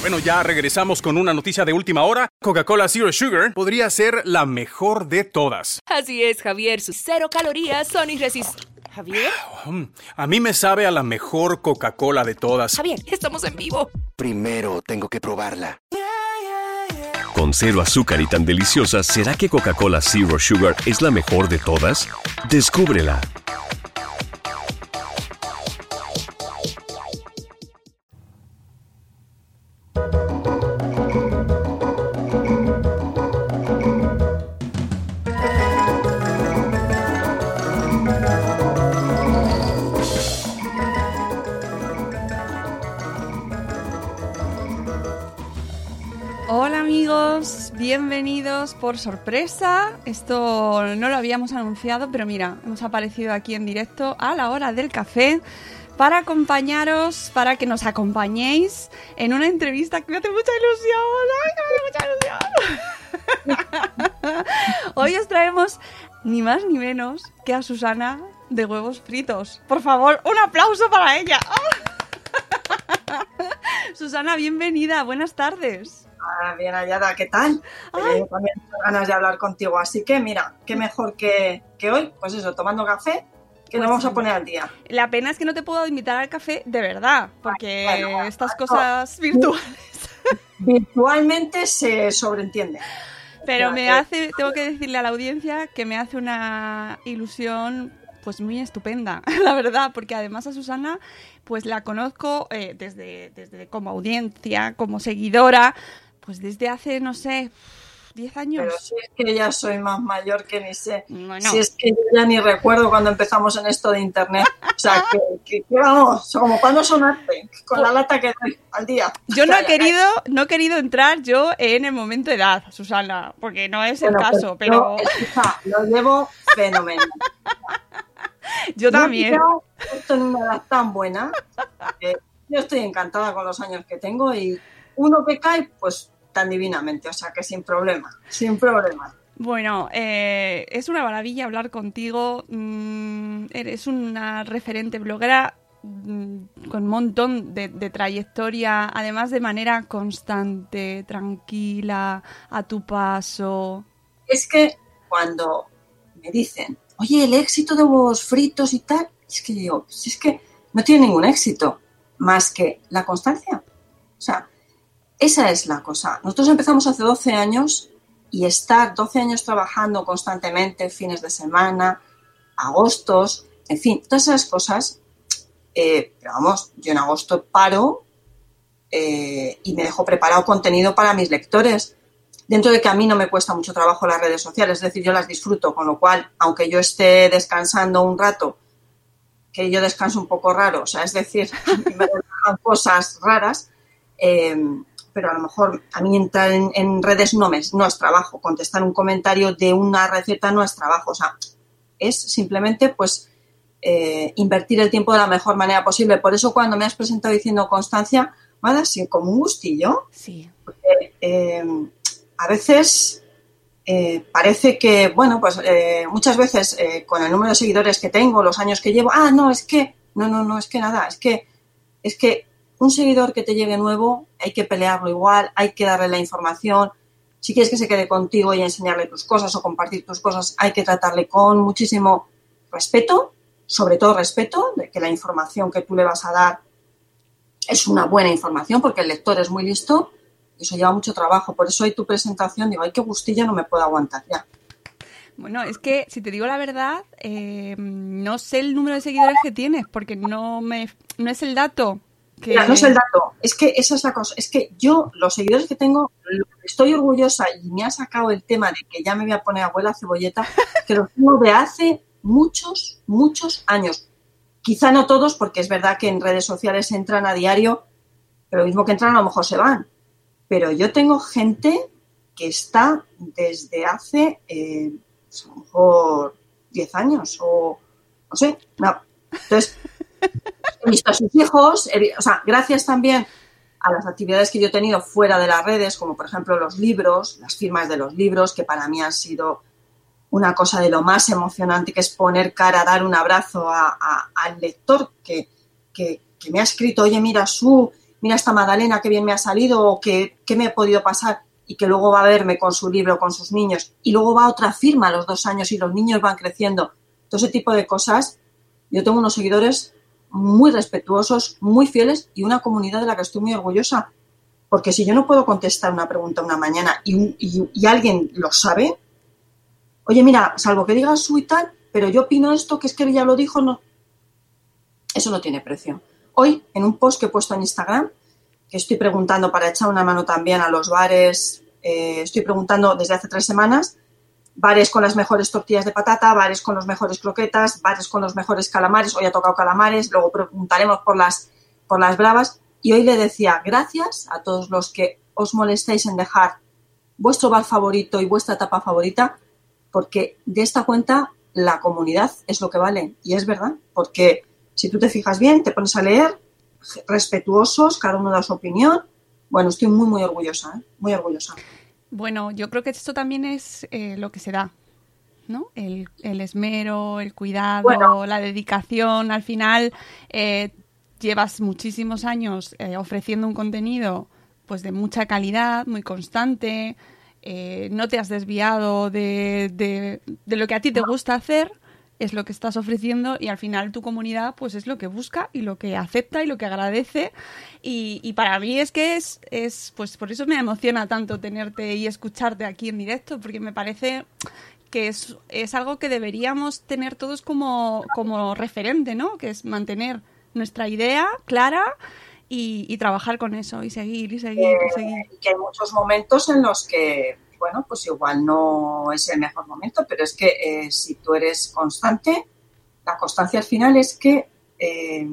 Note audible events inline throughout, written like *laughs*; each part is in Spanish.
Bueno, ya regresamos con una noticia de última hora. Coca-Cola Zero Sugar podría ser la mejor de todas. Así es, Javier. Sus cero calorías son irresistibles. ¿Javier? Mm, A mí me sabe a la mejor Coca-Cola de todas. Javier, estamos en vivo. Primero tengo que probarla. Con cero azúcar y tan deliciosa, ¿será que Coca-Cola Zero Sugar es la mejor de todas? Descúbrela. Hola amigos, bienvenidos. Por sorpresa. Esto no lo habíamos anunciado, pero mira, hemos aparecido aquí en directo a la hora del café para acompañaros, para que nos acompañéis en una entrevista que me hace mucha ilusión. ¡Ay, que me hace mucha ilusión! *laughs* Hoy os traemos ni más ni menos que a Susana de huevos fritos. Por favor, un aplauso para ella. *laughs* Susana, bienvenida, buenas tardes. Ah, bien hallada, ¿qué tal? Ay. También tengo ganas de hablar contigo, así que mira, qué mejor que, que hoy, pues eso, tomando café, que Pues nos vamos sí. a poner al día. La pena es que no te puedo invitar al café de verdad, porque Bueno, estas bueno. cosas virtuales. *laughs* Virtualmente se sobreentiende. Pero me eh. hace, tengo que decirle a la audiencia que me hace una ilusión pues muy estupenda, *laughs* la verdad, porque además a Susana pues la conozco eh, desde, desde como audiencia, como seguidora, pues desde hace, no sé, 10 años. Pero si es que ya soy más mayor que ni sé. Bueno. Si es que yo ya ni recuerdo cuando empezamos en esto de internet. O sea, que, que- que vamos, como cuando sonaste, con la lata que doy al día. Yo no he querido, no he querido entrar yo en el momento de edad, Susana, porque no es el bueno, pues caso, pero yo, lo llevo fenomenal. *laughs* yo también. justo en una edad tan buena yo estoy encantada con los años que tengo y uno que cae, pues tan divinamente, o sea que sin problema, sin problema. Bueno, eh, es una maravilla hablar contigo. mm, eres una referente bloguera mm, con un montón de, de trayectoria, además de manera constante, tranquila, a tu paso. Es que cuando me dicen, oye, el éxito de huevos fritos y tal, es que digo, si es que no tiene ningún éxito más que la constancia. O sea, esa es la cosa. Nosotros empezamos hace 12 años y estar 12 años trabajando constantemente, fines de semana, agostos, en fin, todas esas cosas. eh, pero vamos, yo en agosto paro eh, y me dejo preparado contenido para mis lectores. Dentro de que a mí no me cuesta mucho trabajo las redes sociales, es decir, yo las disfruto, con lo cual, aunque yo esté descansando un rato, que yo descanso un poco raro, o sea, es decir, *laughs* me cosas raras, eh, pero a lo mejor a mí entrar en, en redes no, me, no es trabajo, contestar un comentario de una receta no es trabajo, o sea, es simplemente pues eh, invertir el tiempo de la mejor manera posible. Por eso cuando me has presentado diciendo constancia, me ha dado así como un gustillo, Sí. eh, a veces eh, parece que, bueno, pues eh, muchas veces con el número de seguidores que tengo, los años que llevo, ah, no, es que, no, no, no, es que nada, es que, es que un seguidor que te llegue nuevo hay que pelearlo igual, hay que darle la información. Si quieres que se quede contigo y enseñarle tus cosas o compartir tus cosas, hay que tratarle con muchísimo respeto, sobre todo respeto, de que la información que tú le vas a dar es una buena información, porque el lector es muy listo y eso lleva mucho trabajo. Por eso hoy tu presentación, digo, ay, qué gustillo, no me puedo aguantar ya. Bueno, es que si te digo la verdad, eh, no sé el número de seguidores que tienes, porque no me no es el dato que Mira, no es el dato, es que esa es la cosa. Es que yo, los seguidores que tengo, estoy orgullosa y me ha sacado el tema de que ya me voy a poner abuela cebolleta, *laughs* que los tengo de hace muchos, muchos años. Quizá no todos, porque es verdad que en redes sociales entran a diario pero lo mismo que entran a lo mejor se van. Pero yo tengo gente que está desde hace eh, pues, a lo mejor 10 años o no sé. No. Entonces, he visto a sus hijos, o sea, gracias también a las actividades que yo he tenido fuera de las redes, como por ejemplo los libros, las firmas de los libros, que para mí han sido una cosa de lo más emocionante, que es poner cara, dar un abrazo a- a- al lector que, que- me ha escrito, oye, mira, su, mira esta Magdalena, qué bien me ha salido, o qué, qué me ha podido pasar, y que luego va a verme con su libro, con sus niños, y luego va otra firma a los dos años y los niños van creciendo. Todo ese tipo de cosas, yo tengo unos seguidores muy respetuosos, muy fieles y una comunidad de la que estoy muy orgullosa. Porque si yo no puedo contestar una pregunta una mañana y, alguien lo sabe, oye, mira, salvo que digas su y tal, pero yo opino esto, que es que ya lo dijo, no. Eso no tiene precio. Hoy, en un post que he puesto en Instagram, que estoy preguntando para echar una mano también a los bares, eh, estoy preguntando desde hace tres semanas, bares con las mejores tortillas de patata, bares con los mejores croquetas, bares con los mejores calamares, hoy ha tocado calamares, luego preguntaremos por las, por las bravas, y hoy le decía gracias a todos los que os molestéis en dejar vuestro bar favorito y vuestra etapa favorita, porque de esta cuenta la comunidad es lo que vale. Y es verdad, porque si tú te fijas bien, te pones a leer, respetuosos, cada uno da su opinión. Bueno, estoy muy, muy orgullosa, ¿eh? muy orgullosa. Bueno, yo creo que esto también es eh, lo que se da, ¿no? El, el esmero, el cuidado, Bueno. la dedicación. Al final, eh, llevas muchísimos años eh, ofreciendo un contenido pues de mucha calidad, muy constante. eh, no te has desviado de, de- de lo que a ti te gusta hacer, es lo que estás ofreciendo y al final tu comunidad pues es lo que busca y lo que acepta y lo que agradece y, y para mí es que es, es pues por eso me emociona tanto tenerte y escucharte aquí en directo porque me parece que es, es algo que deberíamos tener todos como, como referente, ¿no? Que es mantener nuestra idea clara y, y trabajar con eso y seguir y seguir y seguir. y que hay muchos momentos en los que, bueno, pues igual no es el mejor momento, pero es que eh, si tú eres constante, la constancia al final es que eh,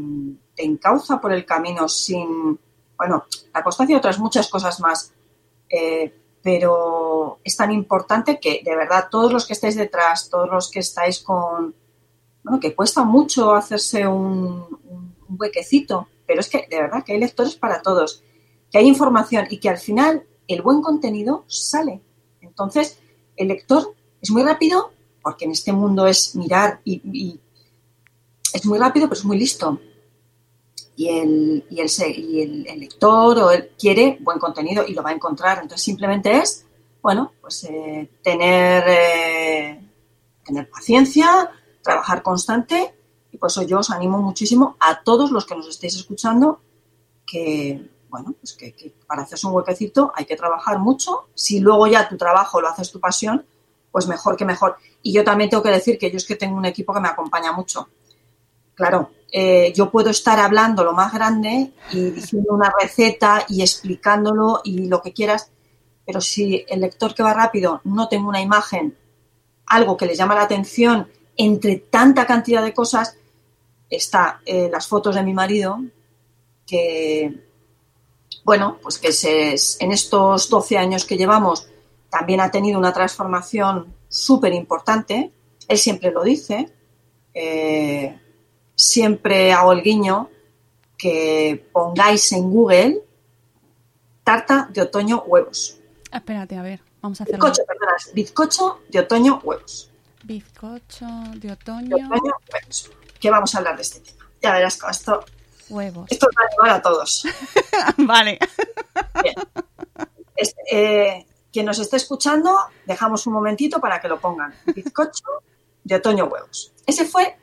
te encauza por el camino sin, bueno, la constancia y otras muchas cosas más, eh, pero es tan importante que de verdad todos los que estáis detrás, todos los que estáis con, bueno, que cuesta mucho hacerse un, un- huequecito, pero es que de verdad que hay lectores para todos, que hay información y que al final el buen contenido sale. Entonces, el lector es muy rápido, porque en este mundo es mirar y, es muy rápido, pero es muy listo. Y el, y el, y el- el lector o él quiere buen contenido y lo va a encontrar. Entonces, simplemente es, bueno, pues eh, tener, eh, tener paciencia, trabajar constante y por eso yo os animo muchísimo a todos los que nos estéis escuchando que, bueno, pues que, para hacerse un huequecito hay que trabajar mucho. Si luego ya tu trabajo lo haces tu pasión, pues mejor que mejor. Y yo también tengo que decir que yo es que tengo un equipo que me acompaña mucho. Claro, eh, yo puedo estar hablando lo más grande y diciendo una receta y explicándolo y lo que quieras, pero si el lector que va rápido no tengo una imagen, algo que le llama la atención entre tanta cantidad de cosas, está eh, las fotos de mi marido, que, bueno, pues que se, en estos 12 años que llevamos también ha tenido una transformación súper importante. Él siempre lo dice. eh, siempre hago el guiño que pongáis en Google tarta de otoño huevos. Espérate, a ver, vamos a hacerlo. Bizcocho, perdona, bizcocho de otoño huevos. Bizcocho de De otoño, otoño huevos. Que vamos a hablar de este tema. Ya verás esto, huevos. esto va a animar a todos. *laughs* vale. Bien. Este, eh, quien nos esté escuchando, dejamos un momentito para que lo pongan. Bizcocho de otoño huevos. Ese fue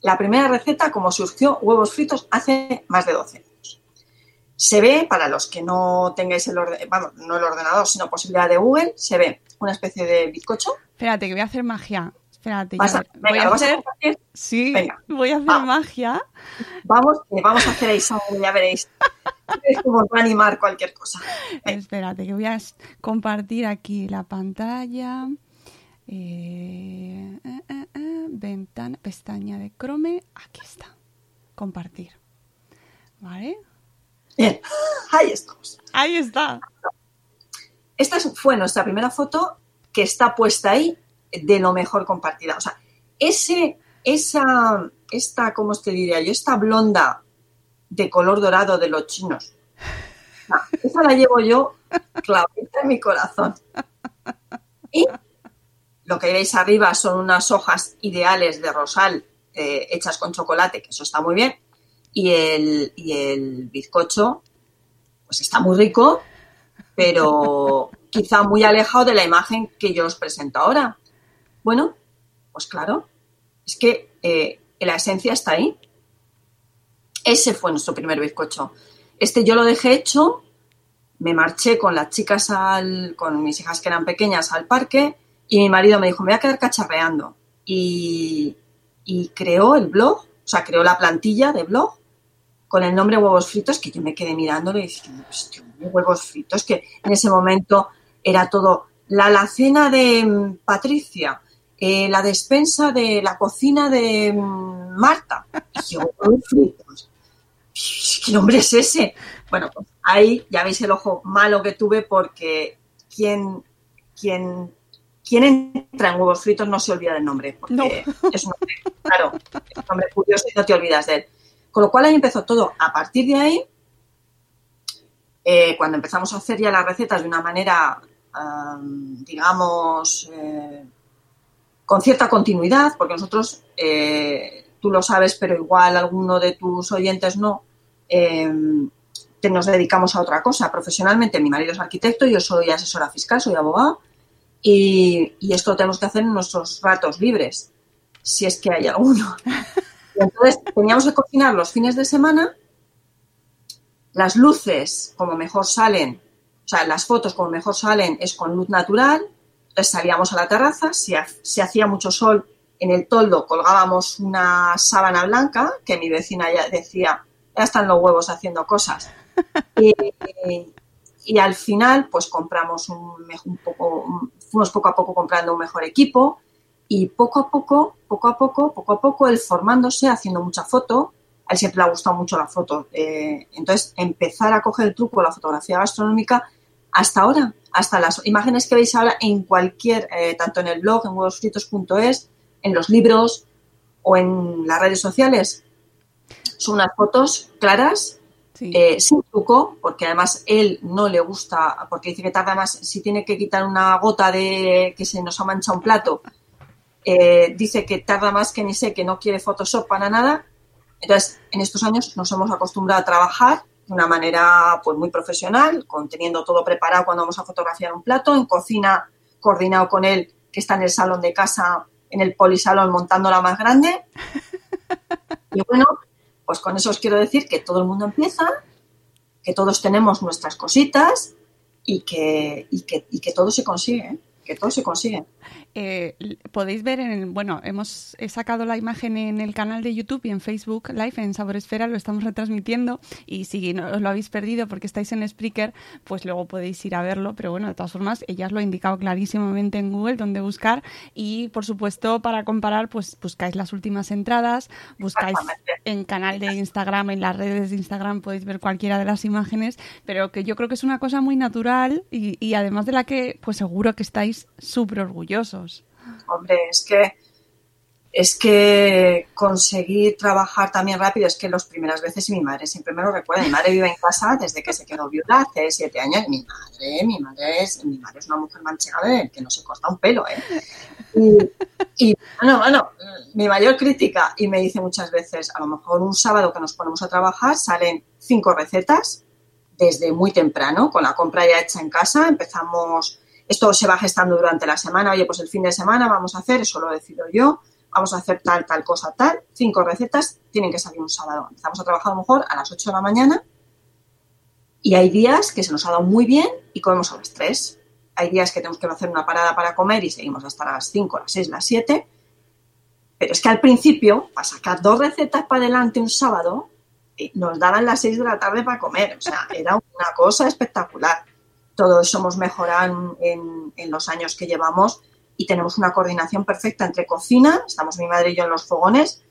la primera receta como surgió huevos fritos hace más de 12 años. Se ve, para los que no tengáis el orden, vamos, no el ordenador, sino posibilidad de Google, se ve una especie de bizcocho. Espérate, que voy a hacer magia. Espérate, ya- voy venga, a ¿lo vas a hacer. Sí, Venga. voy a hacer magia. Vamos, vamos a hacer ahí sangre, ya veréis. Es como va a animar cualquier cosa. Venga. Espérate, que voy a compartir aquí la pantalla. Eh, eh, eh, eh, ventana, pestaña de Chrome. Aquí está. Compartir. ¿Vale? Bien, ahí estamos. Ahí está. Esta fue nuestra primera foto que está puesta ahí de lo mejor compartida. O sea, ese, esa, esta, ¿cómo te diría yo? Esta blonda de color dorado de los chinos. esa la llevo yo clavita en mi corazón. Y lo que veis arriba son unas hojas ideales de rosal eh, hechas con chocolate, que eso está muy bien. Y el, y el bizcocho, pues está muy rico, pero quizá muy alejado de la imagen que yo os presento ahora. Bueno, pues claro, es que eh, la esencia está ahí. Ese fue nuestro primer bizcocho. Este yo lo dejé hecho, me marché con las chicas al, con mis hijas que eran pequeñas al parque y mi marido me dijo, me voy a quedar cacharreando. Y, y creó el blog, o sea, creó la plantilla de blog con el nombre huevos fritos que yo me quedé mirándole y dije, huevos fritos, que en ese momento era todo la alacena de mm, Patricia, eh, la despensa de la cocina de mm, Marta. Y yo, fritos. ¿Qué nombre es ese? Bueno, pues ahí ya veis el ojo malo que tuve porque quien, quien, quien entra en huevos fritos no se olvida del nombre, porque es un nombre, claro, es un nombre curioso y no te olvidas de él. Con lo cual ahí empezó todo. A partir de ahí, eh, cuando empezamos a hacer ya las recetas de una manera, digamos, eh, con cierta continuidad, porque nosotros, eh, tú lo sabes, pero igual alguno de tus oyentes no, nos dedicamos a otra cosa. Profesionalmente, mi marido es arquitecto, yo soy asesora fiscal, soy abogado, y, y esto lo tenemos que hacer en nuestros ratos libres, si es que hay alguno. *laughs* entonces teníamos que cocinar los fines de semana. Las luces, como mejor salen, o sea, las fotos como mejor salen es con luz natural. Salíamos a la terraza, si, si hacía mucho sol, en el toldo colgábamos una sábana blanca, que mi vecina ya decía, ya están los huevos haciendo cosas. *laughs* Y, al final, pues compramos un, un poco, fuimos poco a poco comprando un mejor equipo, y poco a poco, poco a poco, poco a poco, él formándose, haciendo mucha foto, a él siempre le ha gustado mucho la foto. Eh, entonces, empezar a coger el truco de la fotografía gastronómica hasta ahora, hasta las imágenes que veis ahora en cualquier, eh, tanto en el blog, en huevosfritos.es, en los libros o en las redes sociales. Son unas fotos claras, eh, sin truco, porque además él no le gusta, porque dice que tarda más, si tiene que quitar una gota de que se nos ha manchado un plato, eh, dice que tarda más que ni sé, que no quiere Photoshop para nada. Entonces, en estos años nos hemos acostumbrado a trabajar de una manera pues muy profesional, con teniendo todo preparado cuando vamos a fotografiar un plato, en cocina coordinado con él, que está en el salón de casa, en el polisalón montando la más grande. *laughs* Y bueno, pues con eso os quiero decir que todo el mundo empieza, que todos tenemos nuestras cositas y que, y que, y que todo se consigue, ¿eh? que todo se consigue. Eh, podéis ver en bueno, hemos sacado la imagen en el canal de YouTube y en Facebook Live en Sabor Esfera lo estamos retransmitiendo. Y si no os lo habéis perdido porque estáis en Spreaker, pues luego podéis ir a verlo, pero bueno, de todas formas, ella os lo ha indicado clarísimamente en Google donde buscar. Y por supuesto para comparar, pues buscáis las últimas entradas, buscáis en canal de Instagram, en las redes de Instagram podéis ver cualquiera de las imágenes, pero que yo creo que es una cosa muy natural y, y además de la que pues seguro que estáis súper orgullosos. Hombre, es que es que conseguir trabajar también rápido es que las primeras veces y mi madre siempre me lo recuerda. Mi madre vive en casa desde que se quedó viuda hace siete años. Y mi madre, mi madre es, mi madre es una mujer manchega que no se corta un pelo, ¿eh? Y, bueno, bueno, mi mayor crítica, y me dice muchas veces, a lo mejor un sábado que nos ponemos a trabajar salen cinco recetas desde muy temprano, con la compra ya hecha en casa, empezamos esto se va gestando durante la semana. Oye, pues el fin de semana vamos a hacer, eso lo decido yo, vamos a hacer tal, tal cosa, tal. Cinco recetas tienen que salir un sábado. Empezamos a trabajar a lo mejor a las 8 de la mañana y hay días que se nos ha dado muy bien y comemos a las 3. Hay días que tenemos que hacer una parada para comer y seguimos hasta las 5, las 6, las 7. Pero es que al principio, para sacar dos recetas para adelante un sábado, eh, nos daban las 6 de la tarde para comer. O sea, era una cosa espectacular todos somos mejorado en, los años que llevamos y tenemos una coordinación perfecta entre cocina, estamos mi madre y yo en los fogones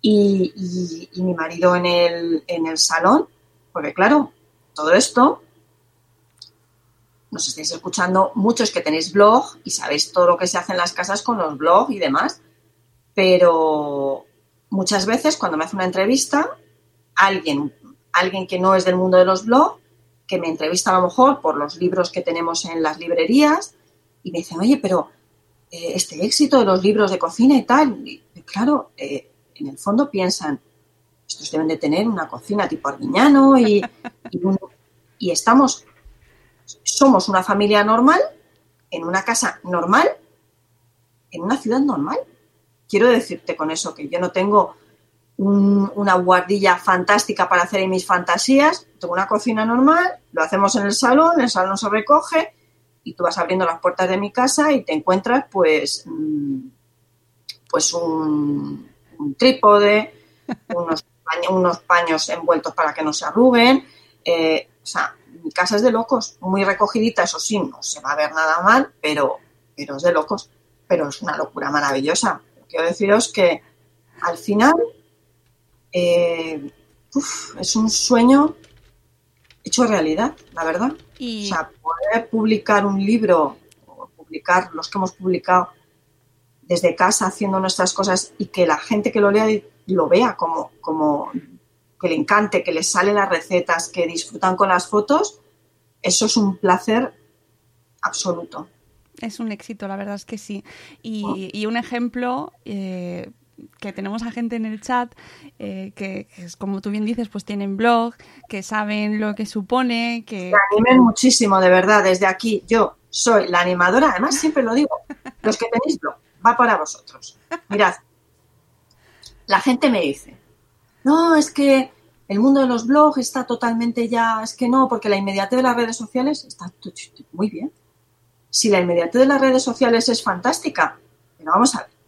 y, mi marido en el, en el salón, porque claro, todo esto, nos estáis escuchando muchos que tenéis blog y sabéis todo lo que se hace en las casas con los blogs y demás, pero muchas veces cuando me hace una entrevista, alguien, alguien que no es del mundo de los blogs, que me entrevista a lo mejor por los libros que tenemos en las librerías, y me dicen, oye, pero eh, este éxito de los libros de cocina y tal, claro, eh, en el fondo piensan, estos deben de tener una cocina tipo Arguiñano y, y estamos somos una familia normal, en una casa normal, en una ciudad normal. Quiero decirte con eso que yo no tengo una guardilla fantástica para hacer mis fantasías, tengo una cocina normal, lo hacemos en el salón, el salón se recoge y tú vas abriendo las puertas de mi casa y te encuentras pues, mm, pues un, trípode, *laughs* unos, unos, paños envueltos para que no se arruguen, eh, o sea, mi casa es de locos, muy recogidita, eso sí, no se va a ver nada mal, pero, pero es de locos. Pero es una locura maravillosa. Quiero deciros que al final eh, es un sueño hecho realidad, la verdad. O sea, poder publicar un libro, o publicar los que hemos publicado desde casa haciendo nuestras cosas y que la gente que lo lea lo vea como, como que le encante, que les salen las recetas, que disfrutan con las fotos, eso es un placer absoluto. Es un éxito, la verdad es que sí. Y, un ejemplo eh, que tenemos a gente en el chat eh, que, es, como tú bien dices, pues tienen blog, que saben lo que supone, que... Me animen muchísimo, de verdad, desde aquí. Yo soy la animadora, además siempre lo digo, los que tenéis blog, va para vosotros. Mirad, la gente me dice, no, es que el mundo de los blogs está totalmente ya, es que no, porque la inmediatez de las redes sociales está muy bien. Si la inmediatez de las redes sociales es fantástica, pero vamos a ver.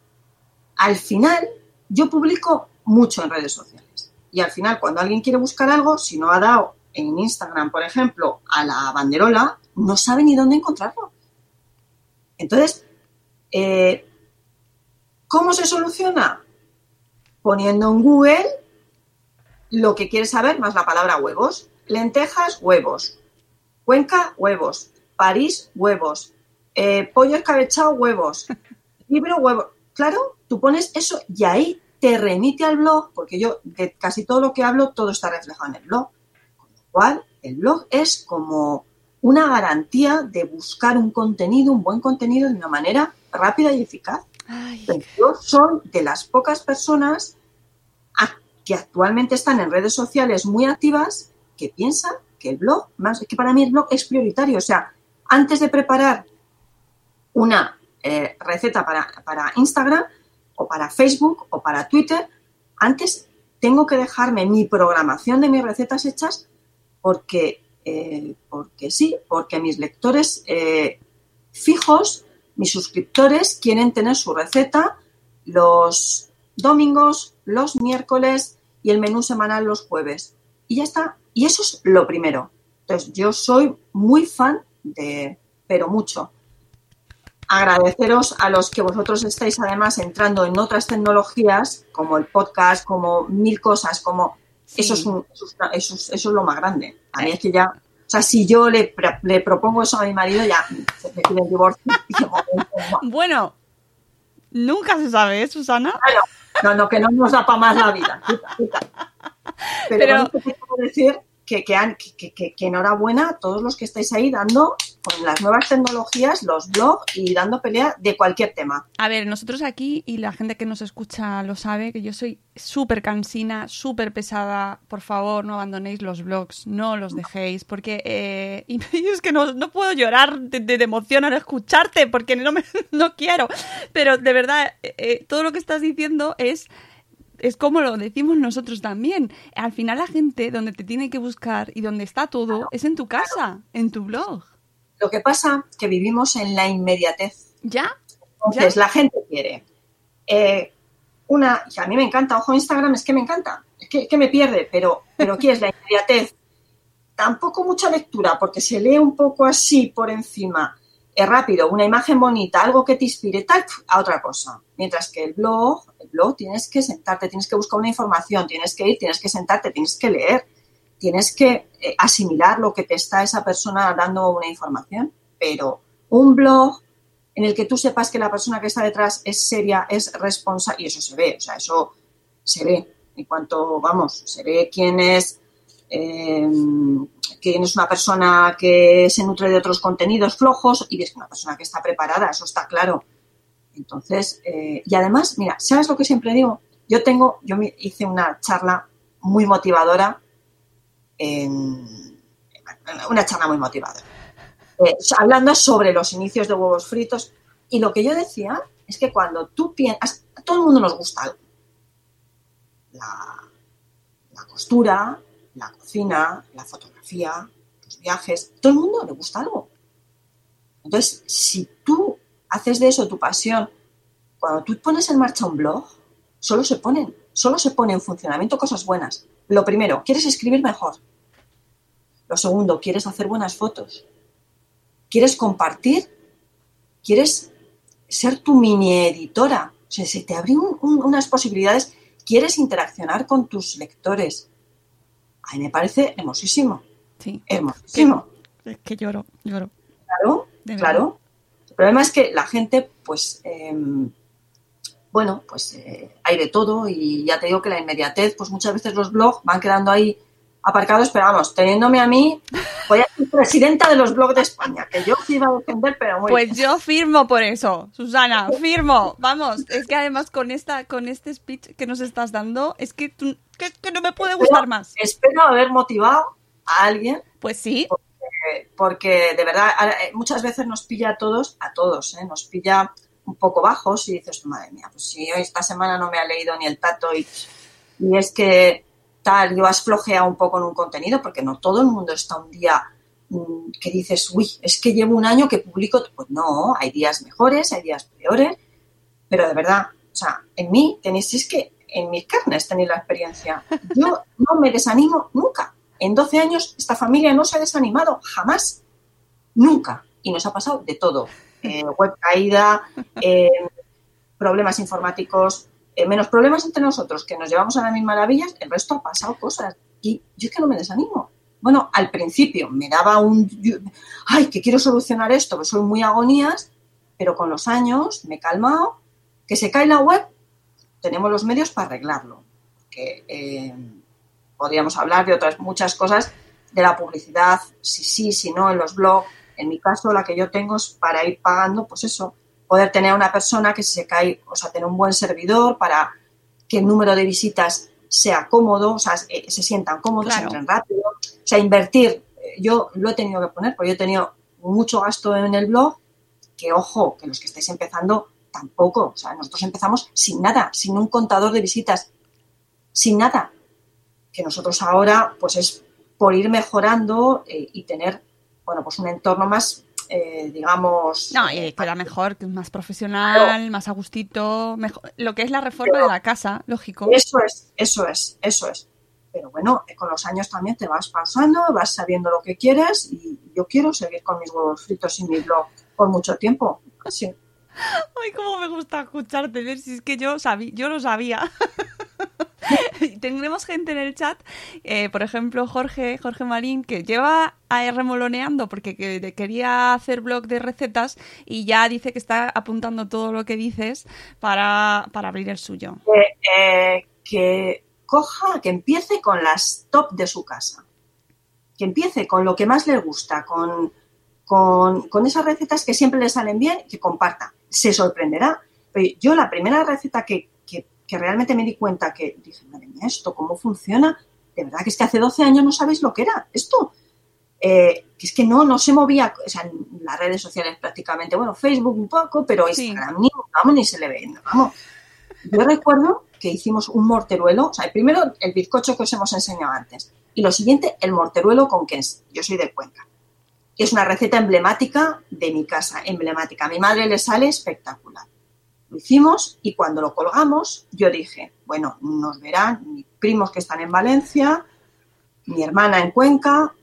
Al final, yo publico mucho en redes sociales. Y al final, cuando alguien quiere buscar algo, si no ha dado en Instagram, por ejemplo, a la banderola, no sabe ni dónde encontrarlo. Entonces, eh, ¿cómo se soluciona? Poniendo en Google lo que quieres saber más la palabra huevos. Lentejas, huevos. Cuenca, huevos. París, huevos. Eh, pollo escabechado, huevos. *laughs* Libro, huevos. Claro, tú pones eso y ahí te remite al blog, porque yo de casi todo lo que hablo, todo está reflejado en el blog. Con lo cual, el blog es como una garantía de buscar un contenido, un buen contenido de una manera rápida y eficaz. Yo soy de las pocas personas que actualmente están en redes sociales muy activas que piensan que el blog, más que para mí el blog es prioritario. O sea, antes de preparar una eh, receta para, Instagram o para Facebook o para Twitter, antes tengo que dejarme mi programación de mis recetas hechas porque, eh, porque sí, porque mis lectores eh, fijos, mis suscriptores, quieren tener su receta los domingos, los miércoles y el menú semanal los jueves. Y ya está. Y eso es lo primero. Entonces, yo soy muy fan de, pero mucho. Agradeceros a los que vosotros estáis además entrando en otras tecnologías, como el podcast, como mil cosas, como eso, es eso, es, lo más grande. A mí es que ya, o sea, si yo le, le propongo eso a mi marido, ya se me pide el divorcio. *laughs* bueno, nunca se sabe, ¿eh, Susana? No, no, que no nos da para más la vida. Pero, Pero... quiero decir que, que, enhorabuena a todos los que estáis ahí dando con las nuevas tecnologías, los blogs y dando pelea de cualquier tema. A ver, nosotros aquí y la gente que nos escucha lo sabe, que yo soy súper cansina, súper pesada. Por favor, no abandonéis los blogs, no los dejéis, porque eh, *laughs* y es que no, puedo llorar de, emoción al escucharte, porque no, me, *laughs* no quiero. Pero de verdad, eh, eh, todo lo que estás diciendo es es como lo decimos nosotros también. Al final la gente donde te tiene que buscar y donde está todo es en tu casa, en tu blog. Lo que pasa es que vivimos en la inmediatez. ¿Ya? Entonces la gente quiere eh, una, y a mí me encanta, ojo Instagram, es que me encanta, es que, me pierde, pero, pero ¿qué es la inmediatez? Tampoco mucha lectura, porque se lee un poco así por encima es rápido, una imagen bonita, algo que te inspire, tal, a otra cosa. Mientras que el blog, el blog tienes que sentarte, tienes que buscar una información, tienes que ir, tienes que sentarte, tienes que leer, tienes que asimilar lo que te está esa persona dando una información, pero un blog en el que tú sepas que la persona que está detrás es seria, es responsable, y eso se ve, o sea, eso se ve. En cuanto, vamos, se ve quién es, eh, quién es una persona que se nutre de otros contenidos flojos y ves una persona que está preparada, eso está claro. Entonces, eh, y además, mira, ¿sabes lo que siempre digo? Yo tengo, yo hice una charla muy motivadora, en, una charla muy motivadora, eh, hablando sobre los inicios de huevos fritos. Y lo que yo decía es que cuando tú piensas, a todo el mundo nos gusta algo. La, la costura, la cocina, la fotografía, los viajes, todo el mundo le gusta algo. Entonces, si tú haces de eso tu pasión, cuando tú pones en marcha un blog, solo se ponen, solo se pone en funcionamiento cosas buenas. Lo primero, quieres escribir mejor. Lo segundo, quieres hacer buenas fotos. Quieres compartir. Quieres ser tu mini editora. O sea, se te abren unas posibilidades. Quieres interaccionar con tus lectores. A mí me parece hermosísimo. Sí. Hermosísimo. Es que lloro, lloro. Claro, claro. El problema es que la gente, pues, em, bueno, pues eh, hay de todo y ya te digo que la inmediatez, pues muchas veces los blogs van quedando ahí aparcados, pero vamos, teniéndome a mí, voy a ser presidenta de los blogs de España, que yo iba a defender, pero muy Pues yo firmo por eso, Susana, firmo. Vamos, es que además con esta, con este speech que nos estás dando, es que, tú, que, no me puede gustar más. Espero haber motivado a alguien. Pues sí. Porque, de verdad, muchas veces nos pilla a todos, a todos, ¿eh? nos pilla un poco bajos y dices, madre mía, pues si hoy esta semana no me ha leído ni el tato y, y es que tal, yo has flojeado un poco en un contenido, porque no todo el mundo está un día mm, que dices, uy, es que llevo un año que publico, pues no, hay días mejores, hay días peores, pero de verdad, o sea, en mí tenéis, es que en mis carnes tenéis la experiencia. Yo *laughs* no me desanimo nunca. En 12 años esta familia no se ha desanimado, jamás, nunca. Y nos ha pasado de todo. Eh, web caída, eh, problemas informáticos, eh, menos problemas entre nosotros, que nos llevamos a las mismas maravillas, el resto ha pasado cosas. Y yo es que no me desanimo. Bueno, al principio me daba un, ay, que quiero solucionar esto, que soy muy agonías, pero con los años me he calmado, que se cae la web, tenemos los medios para arreglarlo. Que podríamos hablar de otras muchas cosas, de la publicidad, si sí, si no, en los blogs. En mi caso, la que yo tengo es para ir pagando, pues eso, poder tener una persona que se cae, o sea, tener un buen servidor para que el número de visitas sea cómodo, o sea, eh, se sientan cómodos, se entren rápido. O sea, invertir, eh, yo lo he tenido que poner, porque yo he tenido mucho gasto en el blog, que ojo, que los que estáis empezando tampoco. O sea, nosotros empezamos sin nada, sin un contador de visitas, sin nada. Que nosotros ahora, pues es por ir mejorando eh, y tener, bueno, pues un entorno más eh, digamos... No, y queda mejor, más profesional, más a gustito, mejor, lo que es la reforma de la casa, lógico. Eso es, eso es, eso es. Pero bueno, eh, con los años también te vas pausando, vas sabiendo lo que quieres y yo quiero seguir con mis huevos fritos y mi blog por mucho tiempo. Así. *laughs* Ay, cómo me gusta escucharte, ver si es que yo, sabía, yo lo sabía. *laughs* *laughs* Tenemos gente en el chat, eh, por ejemplo, Jorge, Jorge Marín, que lleva a remoloneando porque quería hacer blog de recetas y ya dice que está apuntando todo lo que dices para, abrir el suyo. Eh, que coja, que empiece con las top de su casa. Que empiece con lo que más le gusta, con, con, con esas recetas que siempre le salen bien, que comparta. Se sorprenderá. Yo la primera receta que que realmente me di cuenta que dije, madre mía, ¿esto cómo funciona? De verdad que es que hace 12 años no sabéis lo que era esto. Eh, que es que no, no se movía, o sea, en las redes sociales prácticamente, bueno, Facebook un poco, pero Instagram ni, vamos, ni se le ve, vamos. Yo recuerdo que hicimos un morteruelo, o sea, primero el bizcocho que os hemos enseñado antes, y lo siguiente, el morteruelo con queso. Yo soy de Cuenca. Es una receta emblemática de mi casa, emblemática. A mi madre le sale espectacular. Lo hicimos y cuando lo colgamos, yo dije, bueno, nos verán mis primos que están en Valencia, mi hermana en Cuenca,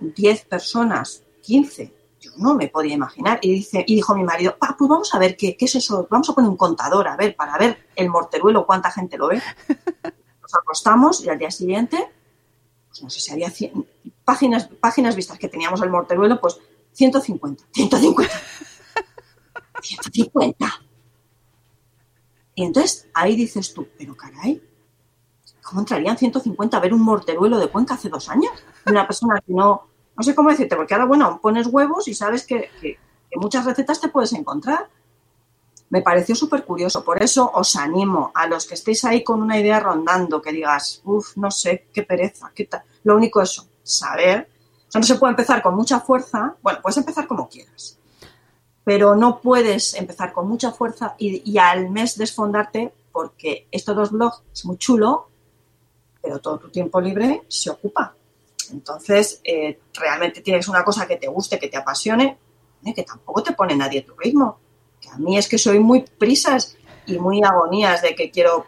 10 personas, 15. Yo no me podía imaginar. Y, dice, y dijo mi marido, pues vamos a ver qué, qué es eso, vamos a poner un contador, a ver, para ver el morteruelo, cuánta gente lo ve. *laughs* Nos acostamos y al día siguiente pues no sé si había 100 páginas, páginas vistas que teníamos el morteruelo, pues 150, 150, *laughs* 150. Y entonces ahí dices tú, pero caray, ¿cómo entrarían 150 a ver un morteruelo de Cuenca hace dos años? Una persona que no, no sé cómo decirte, porque ahora, bueno, pones huevos y sabes que, muchas recetas te puedes encontrar. Me pareció súper curioso, por eso os animo a los que estéis ahí con una idea rondando, que digas, uff, no sé, qué pereza, qué tal. Lo único es saber. O sea, no se puede empezar con mucha fuerza, bueno, puedes empezar como quieras, pero no puedes empezar con mucha fuerza y, al mes desfondarte porque esto de los blogs es muy chulo, pero todo tu tiempo libre se ocupa. Entonces, eh, realmente tienes una cosa que te guste, que te apasione, eh, que tampoco te pone nadie tu ritmo. Que a mí es que soy muy prisas y muy agonías de que quiero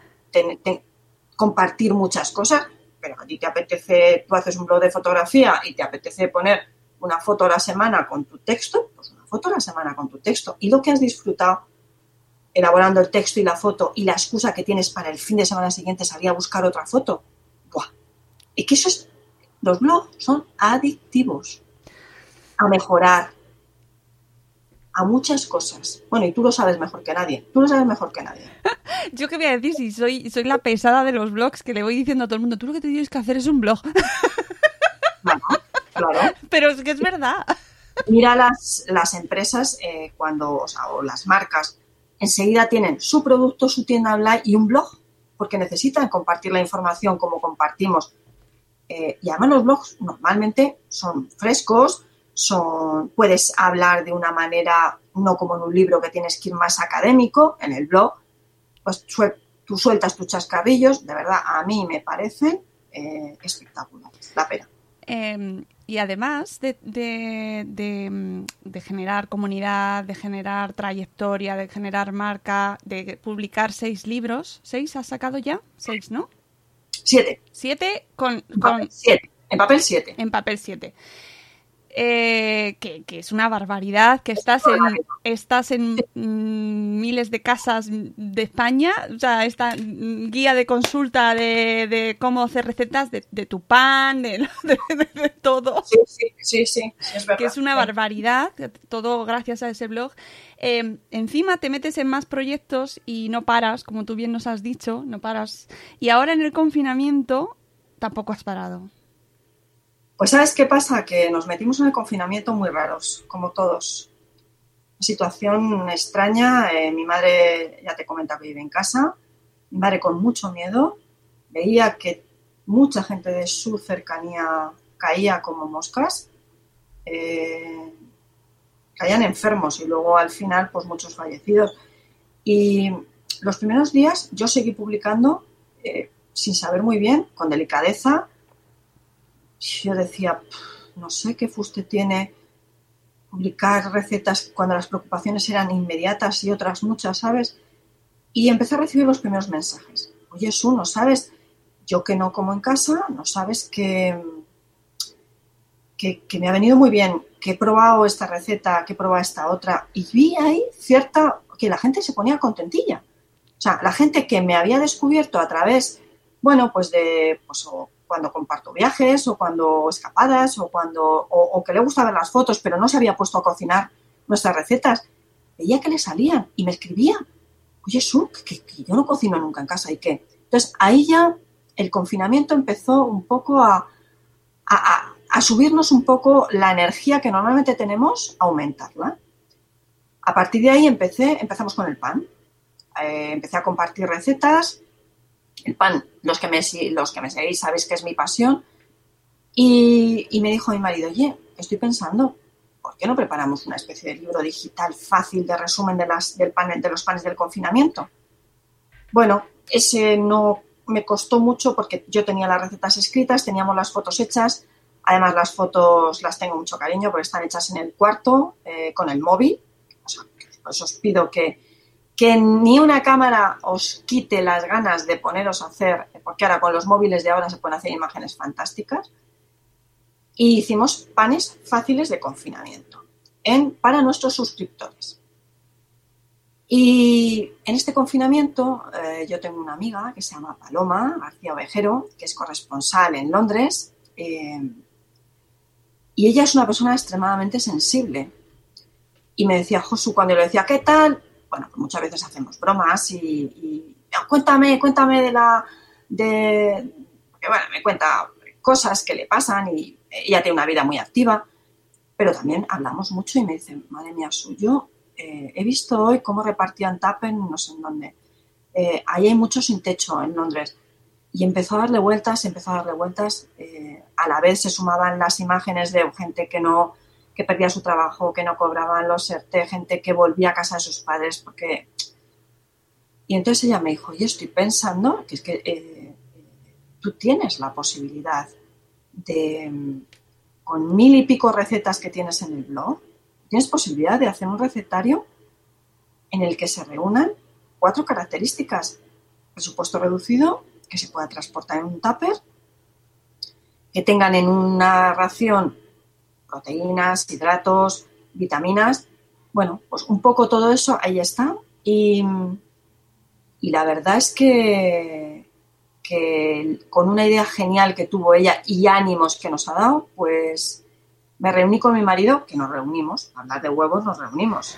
compartir muchas cosas, pero a ti te apetece, tú haces un blog de fotografía y te apetece poner una foto a la semana con tu texto, foto a la semana con tu texto. Y lo que has disfrutado elaborando el texto y la foto y la excusa que tienes para el fin de semana siguiente salir a buscar otra foto. ¡Buah! Y que eso es, los blogs son adictivos a mejorar, a muchas cosas. Bueno, y tú lo sabes mejor que nadie. Tú lo sabes mejor que nadie. *laughs* Yo qué voy a decir si soy, soy la pesada de los blogs que le voy diciendo a todo el mundo, tú lo que te tienes que hacer es un blog. Bueno, claro. *laughs* Pero es que es verdad. Mira las, las empresas eh, cuando, o, sea, o las marcas, enseguida tienen su producto, su tienda online y un blog, porque necesitan compartir la información como compartimos. Eh, y además los blogs normalmente son frescos, son, puedes hablar de una manera, no como en un libro que tienes que ir más académico, en el blog, pues tú sueltas tus chascarrillos, de verdad, a mí me parecen eh, espectaculares, la pena. Eh, y además de, de, de, de, generar comunidad, de generar trayectoria, de generar marca, de publicar seis libros, ¿seis has sacado ya? ¿Seis, no? Siete. Siete con... En con... papel siete. En papel siete. En papel siete. Eh, que, que, es una barbaridad, que estás en, estás en mm, miles de casas de España, o sea, esta guía de consulta de, de cómo hacer recetas de, de tu pan, de, *laughs* de, todo. Sí, sí, sí, sí, sí es verdad. Que es una barbaridad, todo gracias a ese blog. Eh, encima te metes en más proyectos y no paras, como tú bien nos has dicho, no paras. Y ahora en el confinamiento tampoco has parado. Pues ¿sabes qué pasa? Que nos metimos en el confinamiento muy raros, como todos. Situación extraña. Eh, mi madre, ya te comenta que vive en casa. Mi madre con mucho miedo. Veía que mucha gente de su cercanía caía como moscas. Eh, caían enfermos y luego al final pues muchos fallecidos. Y los primeros días yo seguí publicando eh, sin saber muy bien, con delicadeza, yo decía, no sé qué fuste tiene publicar recetas cuando las preocupaciones eran inmediatas y otras muchas, ¿sabes? Y empecé a recibir los primeros mensajes. Oye, Su, ¿no sabes? Yo que no como en casa, ¿no sabes que, que, que me ha venido muy bien, que he probado esta receta, que he probado esta otra? Y vi ahí cierta, que la gente se ponía contentilla. O sea, la gente que me había descubierto a través, bueno, pues de, pues, cuando comparto viajes o cuando escapadas o cuando o, que le gusta ver las fotos pero no se había puesto a cocinar nuestras recetas. Veía que le salían y me escribía oye Su, que, que, yo no cocino nunca en casa y qué entonces ahí ya el confinamiento empezó un poco a, a, a subirnos un poco la energía que normalmente tenemos a aumentarla. A partir de ahí empecé empezamos con el pan. Eh, empecé a compartir recetas el pan, los que me, los que me seguís sabéis que es mi pasión. Y, me dijo mi marido, oye, estoy pensando, ¿por qué no preparamos una especie de libro digital fácil de resumen de, las, del pan, de los panes del confinamiento? Bueno, ese no me costó mucho porque yo tenía las recetas escritas, teníamos las fotos hechas, además las fotos las tengo mucho cariño porque están hechas en el cuarto eh, con el móvil, o sea, pues os pido que, que ni una cámara os quite las ganas de poneros a hacer, porque ahora con los móviles de ahora se pueden hacer imágenes fantásticas. Y hicimos panes fáciles de confinamiento en, para nuestros suscriptores. Y en este confinamiento eh, yo tengo una amiga que se llama Paloma García Ovejero, que es corresponsal en Londres, eh, y ella es una persona extremadamente sensible. Y me decía, Josu, cuando le decía, ¿qué tal? Bueno, muchas veces hacemos bromas y, y, cuéntame, cuéntame de la... de bueno, me cuenta cosas que le pasan y ella tiene una vida muy activa, pero también hablamos mucho y me dice, madre mía, suyo, eh, he visto hoy cómo repartían Tapen, no sé en dónde. Eh, ahí hay mucho sin techo en Londres. Y empezó a darle vueltas, empezó a darle vueltas. Eh, a la vez se sumaban las imágenes de gente que no que perdía su trabajo, que no cobraban los ERTE, gente que volvía a casa de sus padres, porque... Y entonces ella me dijo, yo estoy pensando que es que tú tienes la posibilidad de, con mil y pico recetas que tienes en el blog, tienes posibilidad de hacer un recetario en el que se reúnan cuatro características. Presupuesto reducido, que se pueda transportar en un tupper, que tengan en una ración proteínas, hidratos, vitaminas. Bueno, pues un poco todo eso ahí está. Y, y la verdad es que que con una idea genial que tuvo ella y ánimos que nos ha dado, pues me reuní con mi marido, que nos reunimos, a hablar de huevos nos reunimos,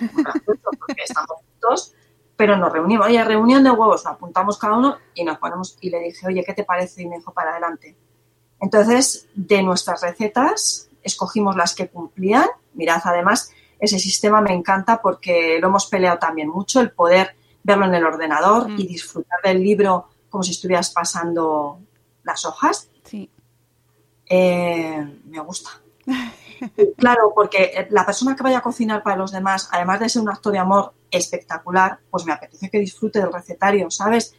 porque estamos juntos, pero nos reunimos, oye, reunión de huevos, apuntamos cada uno y nos ponemos, y le dije, oye, ¿qué te parece? Y me dijo, para adelante. Entonces, de nuestras recetas, escogimos las que cumplían. Mirad, además, ese sistema me encanta porque lo hemos peleado también mucho, el poder verlo en el ordenador y disfrutar del libro como si estuvieras pasando las hojas. Sí. Eh, me gusta. *laughs* claro, porque la persona que vaya a cocinar para los demás, además de ser un acto de amor espectacular, pues me apetece que disfrute del recetario, ¿sabes?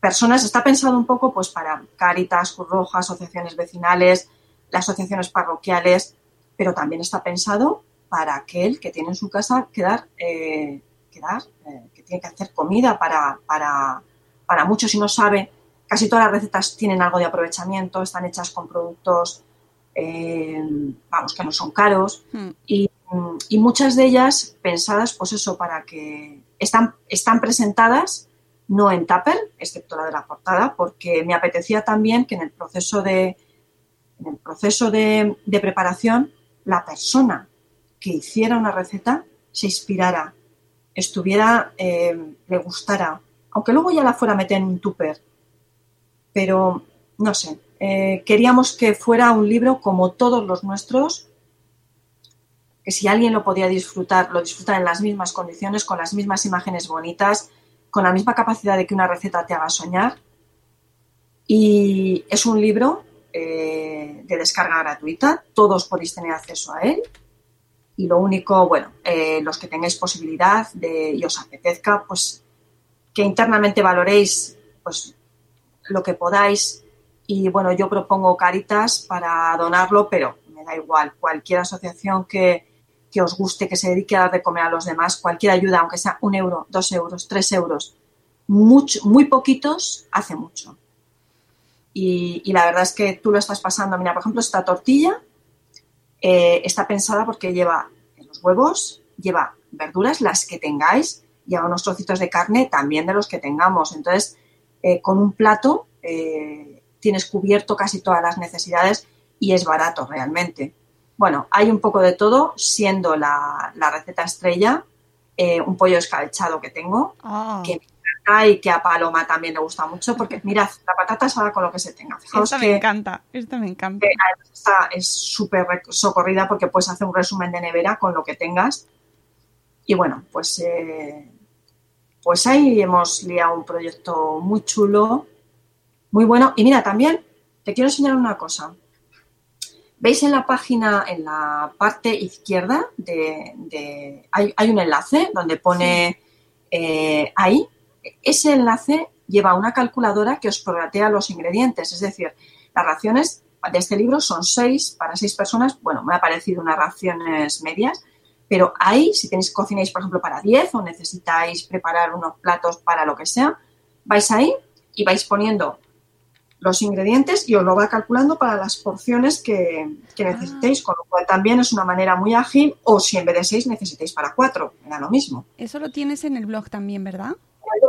Personas, está pensado un poco pues para Cáritas, Cruz Roja, asociaciones vecinales, las asociaciones parroquiales, pero también está pensado para aquel que tiene en su casa que dar, eh, eh, que tiene que hacer comida para, para para muchos, si no sabe, casi todas las recetas tienen algo de aprovechamiento, están hechas con productos, eh, vamos, que no son caros Hmm. y, y muchas de ellas pensadas, pues eso, para que están, están presentadas no en tupper, excepto la de la portada, porque me apetecía también que en el proceso de, el proceso de, de preparación la persona que hiciera una receta se inspirara, estuviera, eh, le gustara, aunque luego ya la fuera a meter en un tupper. Pero, no sé, eh, queríamos que fuera un libro como todos los nuestros, que si alguien lo podía disfrutar, lo disfruta en las mismas condiciones, con las mismas imágenes bonitas, con la misma capacidad de que una receta te haga soñar. Y es un libro eh, de descarga gratuita, todos podéis tener acceso a él. Y lo único, bueno, eh, los que tengáis posibilidad de, y os apetezca, pues que internamente valoréis pues, lo que podáis. Y bueno, yo propongo Caritas para donarlo, pero me da igual. Cualquier asociación que, que os guste, que se dedique a dar de comer a los demás, cualquier ayuda, aunque sea un euro, dos euros, tres euros, mucho, muy poquitos, hace mucho. Y, y, la verdad es que tú lo estás pasando. Mira, por ejemplo, esta tortilla eh, está pensada porque lleva los huevos, lleva verduras, las que tengáis, lleva unos trocitos de carne también de los que tengamos. Entonces, eh, con un plato eh, tienes cubierto casi todas las necesidades y es barato realmente. Bueno, hay un poco de todo, siendo la, la receta estrella eh, un pollo escabechado que tengo, Oh. que me encanta y que a Paloma también le gusta mucho, porque mirad, la patata asada con lo que se tenga. Fijaos Esta que, me encanta, esta me encanta. esta es súper socorrida porque puedes hacer un resumen de nevera con lo que tengas. Y bueno, pues, eh, pues ahí hemos liado un proyecto muy chulo, muy bueno. Y mira, también te quiero enseñar una cosa. ¿Veis en la página, en la parte izquierda, de, de- hay, hay un enlace donde pone eh, ahí? Ese enlace lleva una calculadora que os prorratea los ingredientes. Es decir, las raciones de este libro son seis para seis personas. Bueno, me ha parecido unas raciones medias, pero ahí, si tenéis cocináis, por ejemplo, para 10 o necesitáis preparar unos platos para lo que sea, vais ahí y vais poniendo los ingredientes y os lo va calculando para las porciones que, que necesitéis, con lo cual también es una manera muy ágil, o si en vez de seis necesitáis para cuatro, era lo mismo. Eso lo tienes en el blog también, ¿verdad?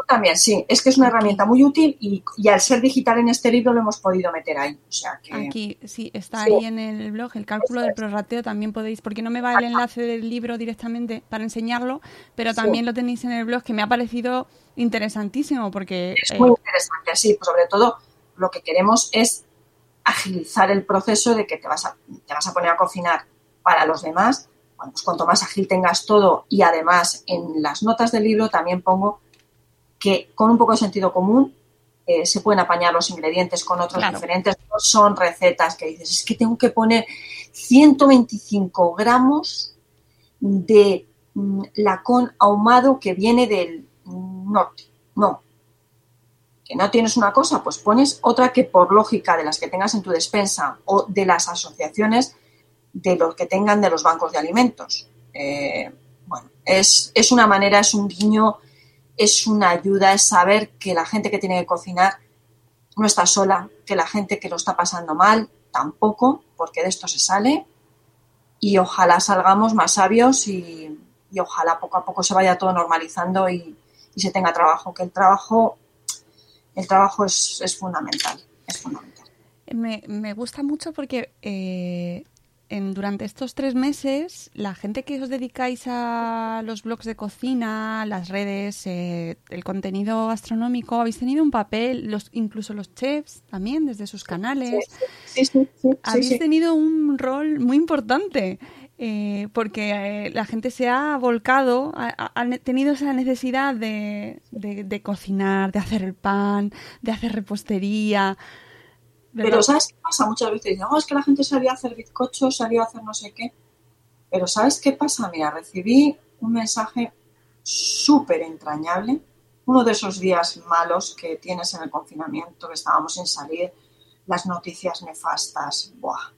También, sí. Es que es una herramienta muy útil y, y al ser digital en este libro lo hemos podido meter ahí. O sea que... Aquí, sí, está Sí. ahí en el blog, el cálculo del prorrateo también podéis, porque no me va el enlace del libro directamente para enseñarlo, pero Sí. también lo tenéis en el blog, que me ha parecido interesantísimo, porque Es eh, muy interesante, sí. Pues sobre todo lo que queremos es agilizar el proceso de que te vas a, te vas a poner a cocinar para los demás. Bueno, pues cuanto más ágil tengas todo y además en las notas del libro también pongo que con un poco de sentido común eh, se pueden apañar los ingredientes con otros Claro. diferentes. No son recetas que dices, es que tengo que poner 125 gramos de mm, lacón ahumado que viene del norte. No. Que no tienes una cosa, pues pones otra que por lógica de las que tengas en tu despensa o de las asociaciones de los que tengan de los bancos de alimentos. Eh, bueno, es, es una manera, es un guiño, es una ayuda, es saber que la gente que tiene que cocinar no está sola, que la gente que lo está pasando mal tampoco, porque de esto se sale y ojalá salgamos más sabios y, ojalá poco a poco se vaya todo normalizando y, se tenga trabajo, que el trabajo, el trabajo es, es fundamental. me, me gusta mucho porque eh, en, durante estos tres meses, la gente que os dedicáis a los blogs de cocina, las redes, eh, el contenido gastronómico, habéis tenido un papel, los, incluso los chefs también desde sus canales. Sí, sí, sí, sí, habéis tenido un rol muy importante. eh, porque eh, la gente se ha volcado, ha, ha- ha tenido esa necesidad de, de- de cocinar, de hacer el pan, de hacer repostería. Pero. ¿sabes qué pasa? Muchas veces dicen, "Oh, es que la gente sabía hacer bizcochos, sabía hacer no sé qué. Pero ¿sabes qué pasa? Mira, recibí un mensaje súper entrañable, uno de esos días malos que tienes en el confinamiento, que estábamos sin salir, las noticias nefastas, ¡buah!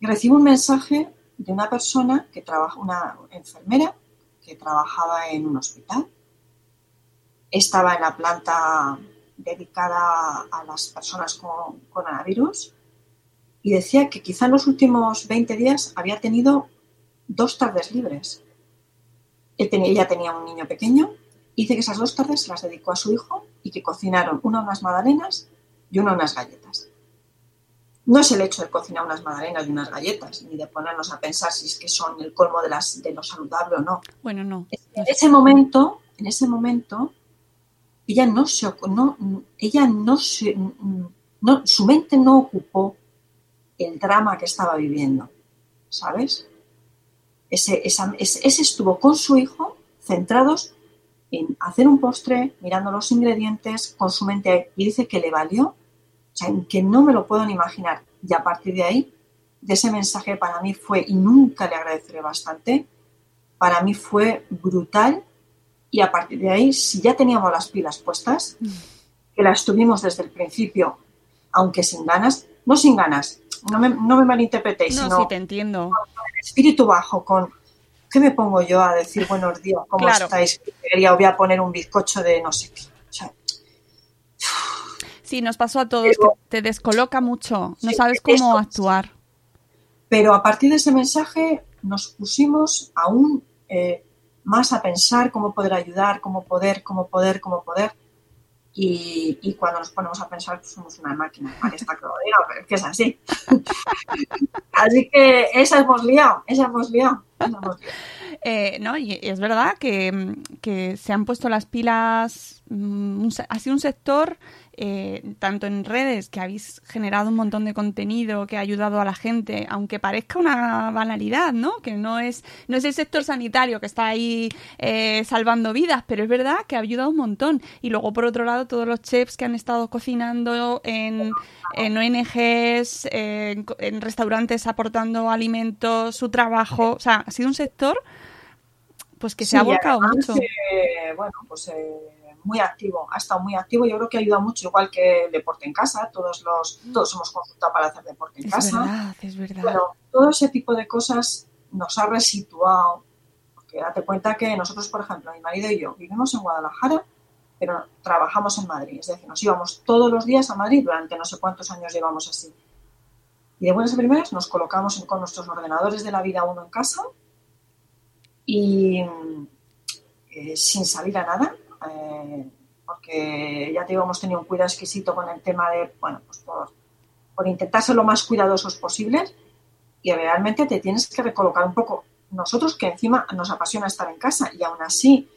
Y recibo un mensaje de una persona que trabaja, una enfermera que trabajaba en un hospital, estaba en la planta dedicada a las personas con coronavirus y decía que quizá en los últimos 20 días había tenido dos tardes libres. Él tenía, ella tenía un niño pequeño y dice que esas dos tardes se las dedicó a su hijo y que cocinaron una unas magdalenas y una unas galletas. No es el hecho de cocinar unas magdalenas y unas galletas, ni de ponernos a pensar si es que son el colmo de, las, de lo saludable o no. Bueno, no. En ese momento, en ese momento, ella no se, no, ella no se, no, su mente no ocupó el drama que estaba viviendo, ¿sabes? Ese, esa- ese, ese estuvo con su hijo centrados en hacer un postre, mirando los ingredientes, con su mente y dice que le valió, o sea, que no me lo puedo ni imaginar. Y a partir de ahí, de ese mensaje para mí fue, y nunca le agradeceré bastante, para mí fue brutal y a partir de ahí, si ya teníamos las pilas puestas, que las tuvimos desde el principio, aunque sin ganas, no sin ganas, no me, no me malinterpretéis, No, sino sí, te entiendo. espíritu bajo, con ¿qué me pongo yo a decir buenos días? ¿Cómo Claro. estáis? Quería, voy a poner un bizcocho de no sé qué. O sea, Sí, nos pasó a todos, Pero- que te descoloca mucho, no Sí, sabes cómo actuar. Pero a partir de ese mensaje nos pusimos aún eh, más a pensar cómo poder ayudar, cómo poder, cómo poder, cómo poder. Y, cuando nos ponemos a pensar, pues somos una máquina. Vale, está diga, pero es que es así. *laughs* así que esa hemos liado, esa hemos liado. Eh, no, y es verdad que, que se han puesto las pilas, mm, ha sido un sector, eh, tanto en redes, que habéis generado un montón de contenido que ha ayudado a la gente, aunque parezca una banalidad, ¿no? Que no es, no es el sector sanitario que está ahí eh, salvando vidas, pero es verdad que ha ayudado un montón. Y luego, por otro lado, todos los chefs que han estado cocinando en, en ONGs, en, en restaurantes aportando alimentos, su trabajo, o sea, ha sido un sector pues que se Sí, ha volcado mucho. bueno, pues eh, muy activo, ha estado muy activo. Yo creo que ayuda mucho, igual que el deporte en casa. Todos los, todos hemos consultado para hacer deporte en Es casa. verdad, es verdad. Bueno, todo ese tipo de cosas nos ha resituado. Porque date cuenta que nosotros, por ejemplo, mi marido y yo vivimos en Guadalajara, pero trabajamos en Madrid. Es decir, nos íbamos todos los días a Madrid durante no sé cuántos años llevamos así. Y de buenas a primeras nos colocamos con nuestros ordenadores de la vida uno en casa y eh, sin salir a nada, eh, porque ya te digo, hemos tenido un cuidado exquisito con el tema de, bueno, pues por, por intentar ser lo más cuidadosos posibles y realmente te tienes que recolocar un poco. Nosotros que encima nos apasiona estar en casa y aún así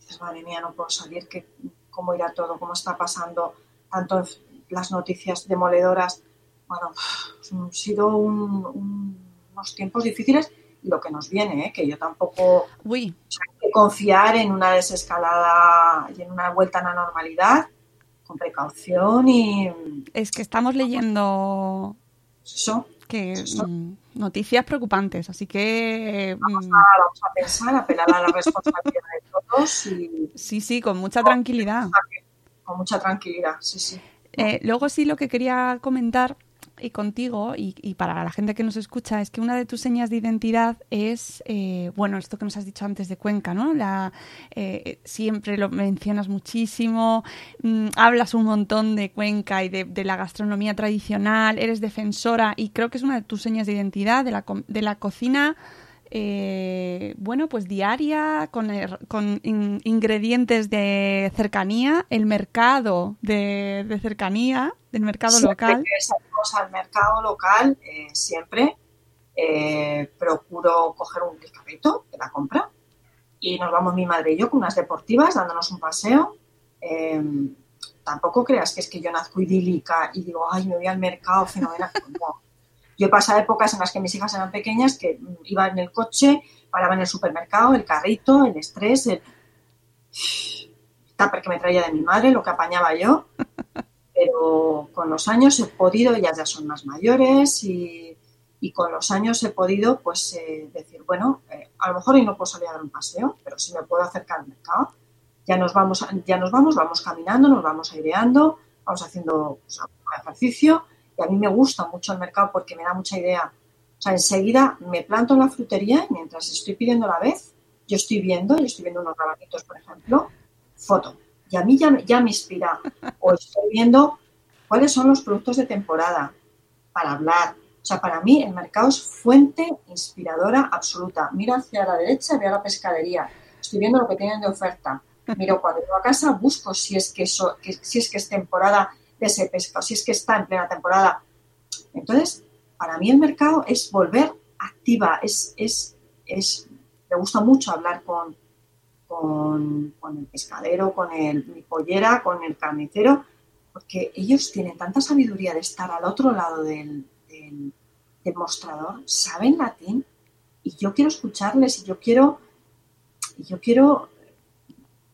dices, madre mía, no puedo salir, que, cómo irá todo, cómo está pasando, tanto las noticias demoledoras. Bueno, han sido unos tiempos difíciles y lo que nos viene, ¿eh? que yo tampoco Uy. Confiar en una desescalada y en una vuelta a la normalidad con precaución y Es que estamos leyendo eso. que Eso. mm, noticias preocupantes, así que mm, Vamos a, vamos a pensar, apelar a la responsabilidad de todos y sí, sí, con mucha tranquilidad. con mucha tranquilidad, sí, sí. Eh, luego sí lo que quería comentar y contigo y, y para la gente que nos escucha es que una de tus señas de identidad es, eh, bueno, esto que nos has dicho antes de Cuenca, ¿no? La, eh, siempre lo mencionas muchísimo, mm, hablas un montón de Cuenca y de, de la gastronomía tradicional, eres defensora y creo que es una de tus señas de identidad de la, de la cocina. eh, bueno, pues diaria, con, con in- ingredientes de cercanía, el mercado de, de cercanía, del mercado Siempre local. que salimos al mercado local, eh, siempre eh, procuro coger un carrito de la compra y nos vamos mi madre y yo con unas deportivas dándonos un paseo. Eh, tampoco creas que es que yo nazco idílica y digo, ay, me voy al mercado, fenomenal. *laughs* No. Yo he pasado épocas en las que mis hijas eran pequeñas que mm, iba en el coche, paraba en el supermercado, el carrito, el estrés, el *sighs* tupper que me traía de mi madre, lo que apañaba yo. *laughs* Pero con los años he podido, ellas ya son más mayores y, y con los años he podido pues eh, decir, bueno, eh, a lo mejor hoy no puedo salir a dar un paseo, pero si me puedo acercar al mercado, ya nos vamos, ya nos vamos, vamos caminando, nos vamos aireando, vamos haciendo pues, ejercicio y a mí me gusta mucho el mercado porque me da mucha idea. O sea, enseguida me planto en la frutería y mientras estoy pidiendo la vez, yo estoy viendo, yo estoy viendo unos rabanitos, por ejemplo, foto. Y a mí ya, ya me inspira. O estoy viendo cuáles son los productos de temporada para hablar. O sea, para mí el mercado es fuente inspiradora absoluta. Miro hacia la derecha veo la pescadería. Estoy viendo lo que tienen de oferta. Miro cuando llego a casa, busco si es que, eso, si es que es temporada de ese pescado, si es que está en plena temporada. Entonces, para mí el mercado es volver activa, es, es, es, me gusta mucho hablar con, con, el pescadero, con el, mi pollera, con el carnicero, porque ellos tienen tanta sabiduría de estar al otro lado del, mostrador, saben latín, y yo quiero escucharles, y yo quiero, yo quiero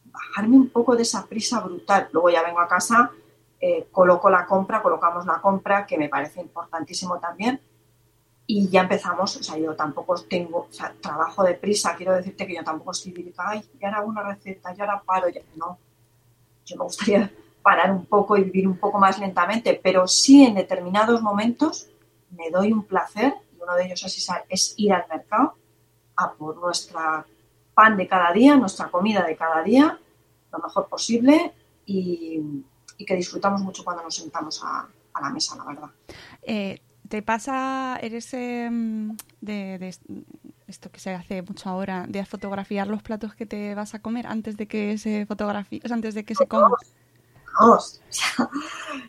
bajarme un poco de esa prisa brutal. Luego ya vengo a casa, eh, coloco la compra, colocamos la compra, que me parece importantísimo también, y ya empezamos, o sea, yo tampoco tengo, o sea, trabajo de prisa, quiero decirte que yo tampoco estoy dedicada, ay, ya ahora hago una receta, ya ahora paro, ya no. Yo me gustaría parar un poco y vivir un poco más lentamente, pero sí en determinados momentos me doy un placer, y uno de ellos es, es ir al mercado a por nuestra pan de cada día, nuestra comida de cada día, lo mejor posible y, que disfrutamos mucho cuando nos sentamos a, a la mesa, la verdad. Eh, ¿Te pasa, eres em, de, esto que se hace mucho ahora, de fotografiar los platos que te vas a comer antes de que se fotografíe, o antes de que se coman? Vamos, o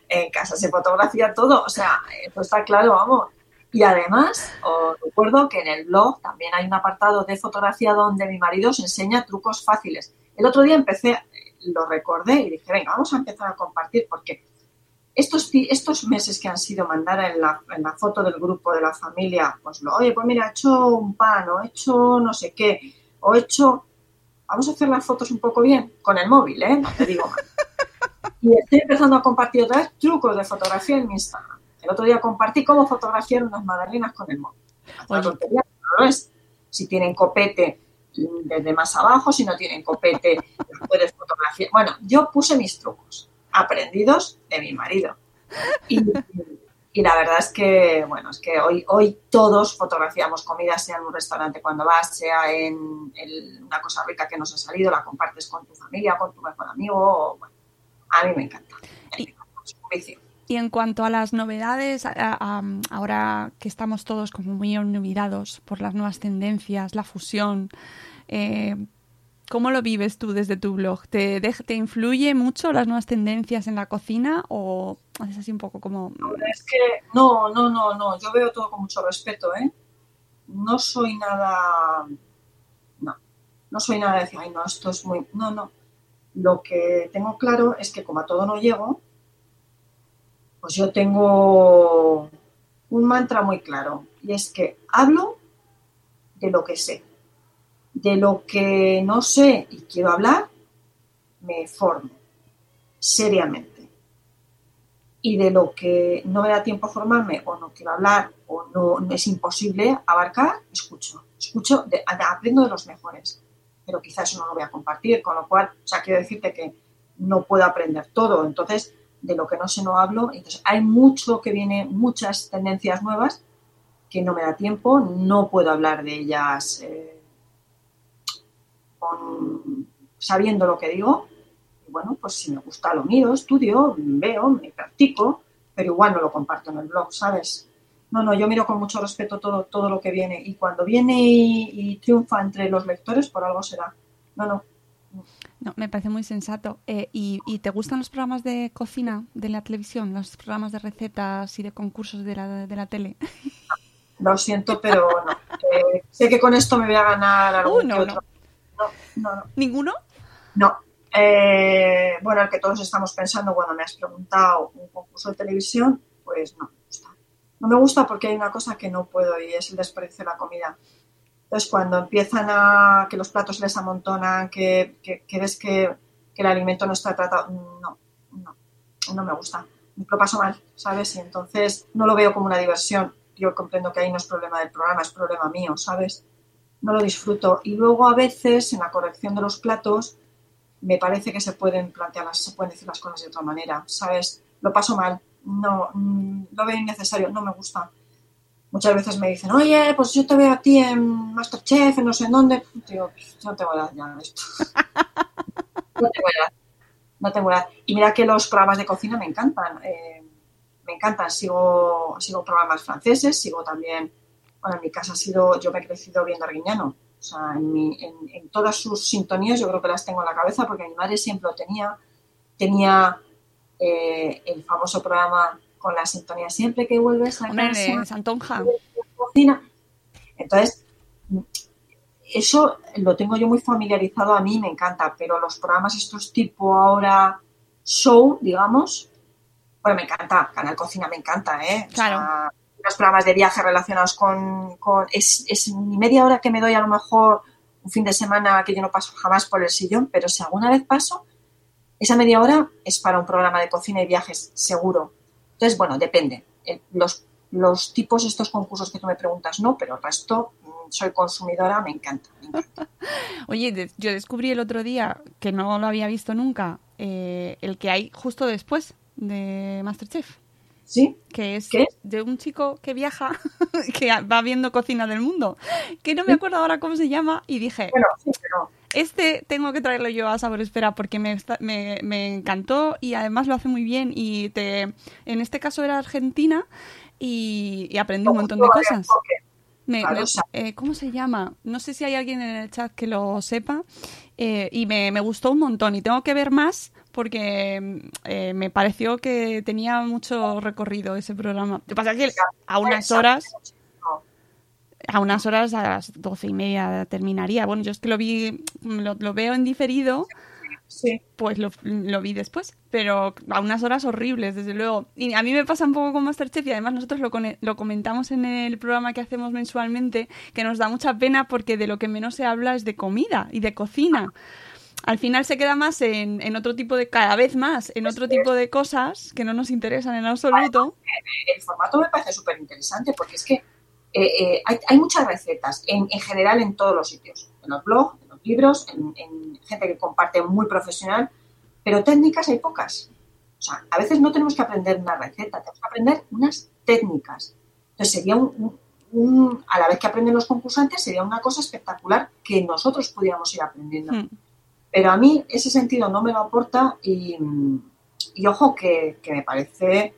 en casa se fotografía todo, o sea, esto está claro, vamos. Y además, os recuerdo que en el blog también hay un apartado de fotografía donde mi marido os enseña trucos fáciles. El otro día empecé, lo recordé y dije, venga, vamos a empezar a compartir porque estos, estos meses que han sido mandar en la, en la foto del grupo de la familia, pues lo, oye, pues mira, he hecho un pan, o he hecho no sé qué, o he hecho, vamos a hacer las fotos un poco bien, con el móvil, ¿eh? No te digo más. *laughs* Y estoy empezando a compartir otra vez trucos de fotografía en mi Instagram. El otro día compartí cómo fotografiar unas magdalenas con el móvil. Oye. tontería, no es. Si tienen copete desde más abajo, si no tienen copete, las puedes fotografiar. Bueno, yo puse mis trucos, aprendidos de mi marido. Y, y la verdad es que, bueno, es que hoy, hoy todos fotografiamos comida, sea en un restaurante cuando vas, sea en una cosa rica que nos ha salido, la compartes con tu familia, con tu mejor amigo. o, bueno, a mí me encanta. Me Y- encanta, es un vicio. Y en cuanto a las novedades, a- a- ahora que estamos todos como muy olvidados por las nuevas tendencias, la fusión, eh, ¿Cómo lo vives tú desde tu blog? ¿Te, dej- ¿Te influye mucho las nuevas tendencias en la cocina o haces así un poco como... Es que no, no, no, no. Yo veo todo con mucho respeto, ¿eh? No soy nada. No. No soy nada de decir, ay, no, esto es muy. No, no. Lo que tengo claro es que como a todo no llego, pues yo tengo un mantra muy claro. Y es que hablo de lo que sé. De lo que no sé y quiero hablar, me formo seriamente. Y de lo que no me da tiempo a formarme o no quiero hablar o no, es imposible abarcar, escucho. Escucho, aprendo de los mejores, pero quizás eso no lo voy a compartir, con lo cual, o sea, quiero decirte que no puedo aprender todo, entonces de lo que no sé no hablo, entonces hay mucho que viene, muchas tendencias nuevas que no me da tiempo, no puedo hablar de ellas eh, con- sabiendo lo que digo, y bueno, pues si me gusta lo miro, estudio, veo, me practico, pero igual no lo comparto en el blog, ¿sabes? No, no, yo miro con mucho respeto todo, todo lo que viene y cuando viene y, y triunfa entre los lectores, por algo será. No, no, No, me parece muy sensato. Eh, ¿y, y te gustan los programas de cocina de la televisión? ¿Los programas de recetas y de concursos de la, de la tele? lo siento, pero no. Eh, sé que con esto me voy a ganar *laughs* algún Uh, no, que otro. No, no, no. ¿Ninguno? No. Eh, bueno, el que todos estamos pensando cuando me has preguntado un concurso de televisión, pues no me gusta. No me gusta porque hay una cosa que no puedo y es el desperdicio de la comida. Entonces, cuando empiezan a que los platos les amontonan, que, que, que ves que, que el alimento no está tratado, no, no, no me gusta. Lo paso mal, ¿sabes? Y entonces no lo veo como una diversión. Yo comprendo que ahí no es problema del programa, es problema mío, ¿sabes? No lo disfruto. Y luego a veces en la corrección de los platos me parece que se pueden plantear, las, se pueden decir las cosas de otra manera, ¿sabes? Lo paso mal, no, mm, lo veo innecesario, no me gusta. Muchas veces me dicen, oye, pues yo te veo a ti en Masterchef, en no sé en dónde. Digo, "Pues, no tengo edad ya de esto. *laughs* no tengo edad, no tengo edad. Y mira que los programas de cocina me encantan, eh, me encantan. Sigo, sigo programas franceses, sigo también, bueno, en mi casa ha sido, yo me he crecido viendo Arguiñano. O sea, en, mi- en- en todas sus sintonías yo creo que las tengo en la cabeza porque mi madre siempre lo tenía. Tenía eh, el famoso programa con la sintonía siempre que vuelves a Hombre, casa, de Santonja. cocina. Entonces, eso lo tengo yo muy familiarizado, a mí me encanta, pero los programas estos tipo ahora show, digamos, bueno, me encanta, Canal Cocina me encanta, ¿eh? O Claro. sea, los programas de viaje relacionados con... con- es, es mi media hora que me doy a lo mejor un fin de semana que yo no paso jamás por el sillón, pero si alguna vez paso, esa media hora es para un programa de cocina y viajes, seguro. Entonces, bueno, depende. Los, los tipos, estos concursos que tú me preguntas, no, pero el resto, mm, soy consumidora, me encanta. me encanta. *laughs* Oye, yo descubrí el otro día, que no lo había visto nunca, eh, el que hay justo después de Masterchef. ¿Sí? que es ¿Qué? de un chico que viaja, *laughs* que va viendo cocina del mundo, que no me acuerdo ahora cómo se llama, y dije, Bueno, sí, pero este tengo que traerlo yo a Sabor Espera porque me, está- me, me encantó y además lo hace muy bien y te, en este caso era Argentina y, y aprendí un montón de cosas. Me- me- eh, ¿Cómo se llama? No sé si hay alguien en el chat que lo sepa. eh, y me, me gustó un montón. Y tengo que ver más porque eh, me pareció que tenía mucho recorrido ese programa. Lo que pasa es que a unas horas, a unas horas, a las doce y media terminaría. Bueno, yo es que lo vi, lo, lo veo en diferido Sí. pues lo, lo vi después, pero a unas horas horribles, desde luego. Y a mí me pasa un poco con Masterchef y además nosotros lo, lo comentamos en el programa que hacemos mensualmente, que nos da mucha pena porque de lo que menos se habla es de comida y de cocina. Al final se queda más en, en otro tipo de, cada vez más, en otro tipo de cosas que no nos interesan en absoluto. el formato me parece súper interesante porque es que eh, eh, hay, hay muchas recetas en, en general en todos los sitios, en los blogs, en los libros, en, en gente que comparte muy profesional, pero técnicas hay pocas. O sea, a veces no tenemos que aprender una receta, tenemos que aprender unas técnicas. Entonces sería un, un- un- a la vez que aprenden los concursantes, sería una cosa espectacular que nosotros pudiéramos ir aprendiendo. Hmm. Pero a mí ese sentido no me lo aporta y, y ojo que, que me parece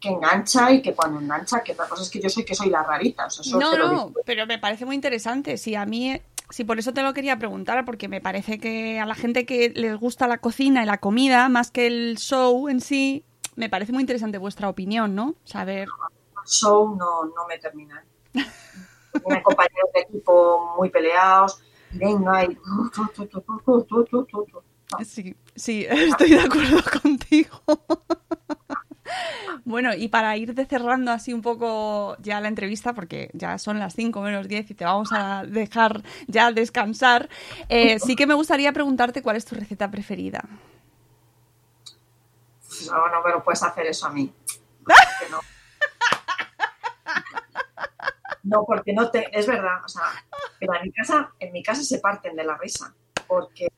que engancha y que cuando engancha, que otra cosa es que yo soy que soy la rarita. O sea, eso No, no, pero me parece muy interesante. Sí, a mí, Sí, por eso te lo quería preguntar, porque me parece que a la gente que les gusta la cocina y la comida, más que el show en sí, me parece muy interesante vuestra opinión, ¿no? Saber. El show no, no me termina. *laughs* Tenía compañeros de equipo muy peleados, venga, y... Sí, sí, *laughs* estoy de acuerdo contigo. *laughs* Bueno, y para ir cerrando así un poco ya la entrevista, porque ya son las 5 menos 10 y te vamos a dejar ya descansar, eh, *laughs* sí que me gustaría preguntarte cuál es tu receta preferida. No, no me lo puedes hacer eso a mí. No. No, porque no te. Es verdad, o sea, pero en mi casa, en mi casa se parten de la risa. Porque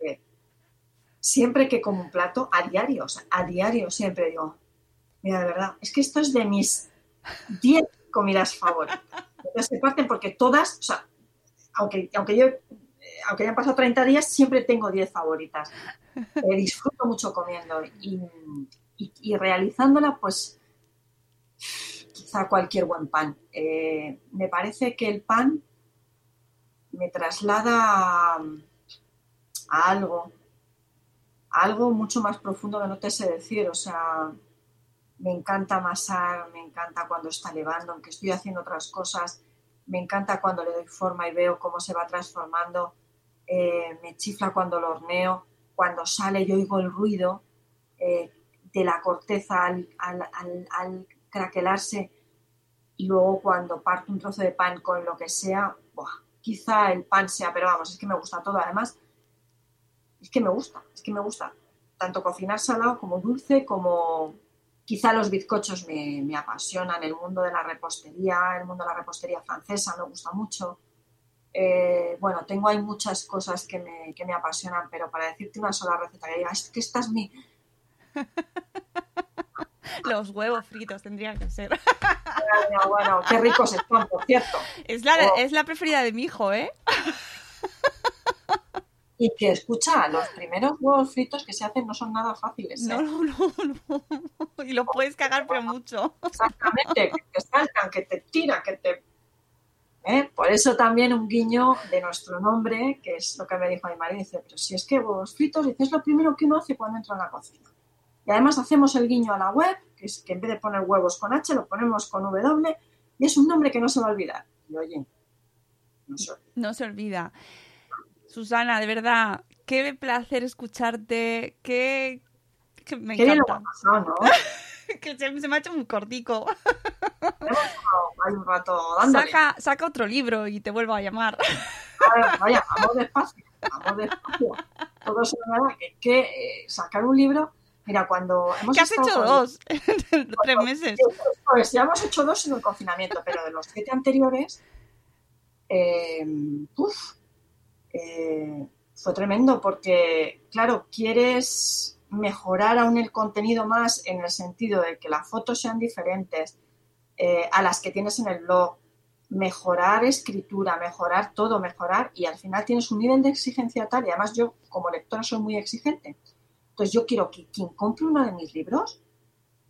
siempre que como un plato, a diario, o sea, a diario siempre digo, mira, de verdad, es que esto es de mis 10 comidas favoritas. Entonces se parten porque todas, o sea, aunque, aunque yo, aunque hayan pasado 30 días, siempre tengo 10 favoritas. Eh, disfruto mucho comiendo y, y, y realizándola, pues cualquier buen pan. Eh, me parece que el pan me traslada a, algo, algo mucho más profundo que no te sé decir. O sea, me encanta amasar, me encanta cuando está levando, aunque estoy haciendo otras cosas, me encanta cuando le doy forma y veo cómo se va transformando, eh, me chifla cuando lo horneo, cuando sale yo oigo el ruido eh, de la corteza al, al, al, craquelarse y luego cuando parto un trozo de pan con lo que sea, ¡buah! quizá el pan sea, pero vamos, es que me gusta todo, además, es que me gusta, es que me gusta, tanto cocinar salado como dulce, como quizá los bizcochos me, apasionan, el mundo de la repostería, el mundo de la repostería francesa me gusta mucho. Eh, bueno, tengo ahí muchas cosas que me, que me, apasionan, pero para decirte una sola receta que diga, es que esta es mi... *laughs* Los huevos fritos tendrían que ser. Bueno, bueno, qué ricos están, por cierto. Es la, oh. es la preferida de mi hijo, ¿eh? *laughs* Y que escucha, los primeros huevos fritos que se hacen no son nada fáciles. ¿eh? No, no, no, no. Y lo puedes cagar, pero mucho. Exactamente, que te saltan, que te tiran, que te. ¿Eh? Por eso también un guiño de nuestro nombre, que es lo que me dijo mi marido, dice, pero si es que huevos fritos, dice, es lo primero que uno hace cuando entra en la cocina. Y además hacemos el guiño a la web, que es que en vez de poner huevos con H, lo ponemos con W, y es un nombre que no se va a olvidar. Y oye, no se olvida. No se olvida. Susana, de verdad, qué placer escucharte, qué, que me qué encanta. *laughs* Que se, se, me ha hecho un cortico. *laughs* Un rato. Saca, saca otro libro y te vuelvo a llamar. A ver, *laughs* vaya, vamos despacio, vamos despacio. Todo se que, que eh, sacar un libro... Mira, cuando hemos ¿Qué has hecho con... dos? *laughs* Tres meses. Pues ya hemos hecho dos en el confinamiento, pero de los siete anteriores, eh, uf, eh, fue tremendo porque, claro, quieres mejorar aún el contenido más en el sentido de que las fotos sean diferentes eh, a las que tienes en el blog, mejorar escritura, mejorar todo, mejorar y al final tienes un nivel de exigencia tal y además yo como lectora soy muy exigente. Entonces yo quiero que quien compre uno de mis libros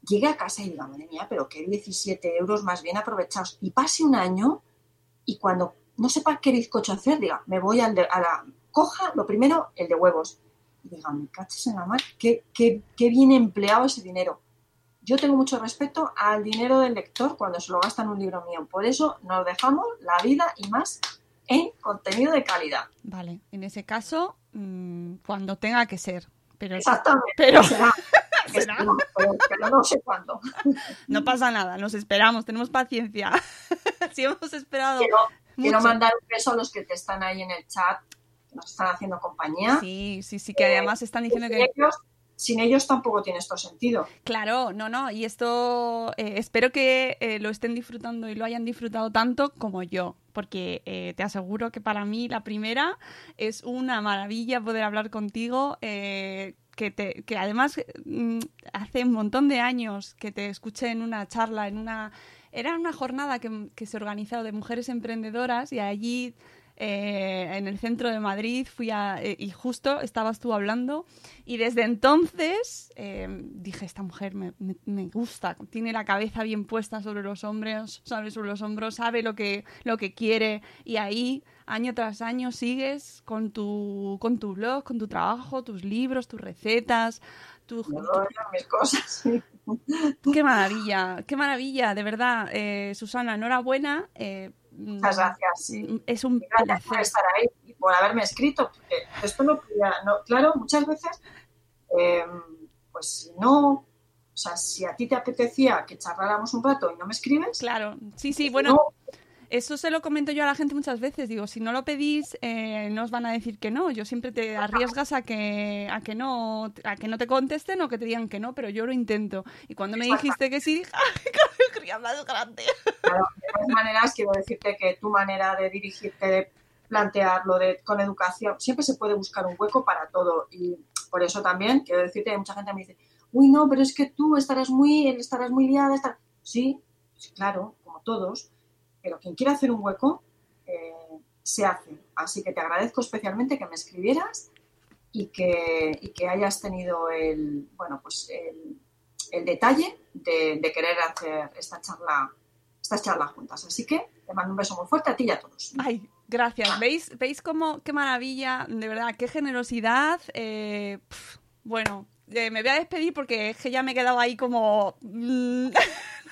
llegue a casa y diga, madre mía, pero qué 17 euros más bien aprovechados y pase un año y cuando no sepa qué bizcocho hacer, diga, me voy al de, a la... Coja lo primero, el de huevos. Y diga, me caches en la mar, qué, qué, qué bien empleado ese dinero. Yo tengo mucho respeto al dinero del lector cuando se lo gasta en un libro mío. Por eso nos dejamos la vida y más en contenido de calidad. Vale, en ese caso, mmm, cuando tenga que ser. Pero, Exactamente. Pero... *laughs* Será. ¿Será? Pero, pero, no sé cuándo. No pasa nada, nos esperamos, tenemos paciencia. *laughs* si hemos esperado. Quiero, quiero, mandar un beso a los que te están ahí en el chat, que nos están haciendo compañía. Sí, sí, sí, que además están diciendo que. Ellos, sin ellos tampoco tiene esto sentido. Claro, no, no, y esto eh, espero que eh, lo estén disfrutando y lo hayan disfrutado tanto como yo, porque eh, te aseguro que para mí la primera es una maravilla poder hablar contigo. Que, te, que además mm, hace un montón de años que te escuché en una charla, en una era una jornada que, que se organizó de mujeres emprendedoras y allí eh, en el centro de Madrid, fui a, eh, y justo estabas tú hablando y desde entonces eh, dije, esta mujer me, me- me gusta, tiene la cabeza bien puesta sobre los hombros, sabe sobre los hombros, sabe lo que, lo que quiere y ahí año tras año sigues con tu, con tu blog, con tu trabajo, tus libros, tus recetas, tu, No, mis cosas. *laughs* Qué maravilla, qué maravilla, de verdad. Eh, Susana, enhorabuena. Muchas gracias. sí. Es un Gracias por placer. estar ahí y por haberme escrito. Porque esto no podía, no, claro, muchas veces, eh, pues si no, o sea, si a ti te apetecía que charláramos un rato y no me escribes, Claro, sí, sí, bueno, no, eso se lo comento yo a la gente muchas veces. Digo, si no lo pedís, eh, no os van a decir que no. Yo siempre te arriesgas a que, a que no, a que no te contesten o que te digan que no, pero yo lo intento. Y cuando me dijiste que sí, dije, ¡ay, *laughs* más grande! Claro, de todas maneras, quiero decirte que tu manera de dirigirte, de plantearlo de, con educación, siempre se puede buscar un hueco para todo. Y por eso también quiero decirte que mucha gente me dice, uy, no, pero es que tú estarás muy, estarás muy liada. estar-". Sí, sí, claro, como todos, pero quien quiera hacer un hueco, eh, se hace. Así que te agradezco especialmente que me escribieras y que, y que hayas tenido el, bueno, pues el, detalle de, querer hacer esta charla esta charla juntas. Así que te mando un beso muy fuerte a ti y a todos. Ay, gracias. ¿Veis, ¿Veis cómo, qué maravilla? De verdad, qué generosidad. Eh, bueno, eh, me voy a despedir porque es que ya me he quedado ahí como...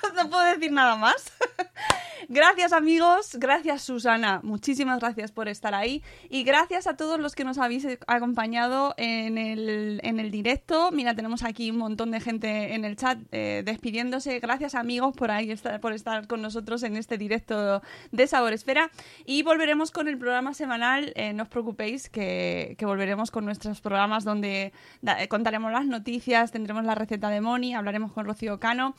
*laughs* no puedo decir nada más. *laughs* Gracias amigos, gracias Susana, muchísimas gracias por estar ahí y gracias a todos los que nos habéis acompañado en el, en el directo. Mira, tenemos aquí un montón de gente en el chat eh, despidiéndose. Gracias amigos por ahí estar, por estar con nosotros en este directo de Sabor Esfera y volveremos con el programa semanal. eh, no os preocupéis que, volveremos con nuestros programas donde eh, contaremos las noticias, tendremos la receta de Moni, hablaremos con Rocío Cano.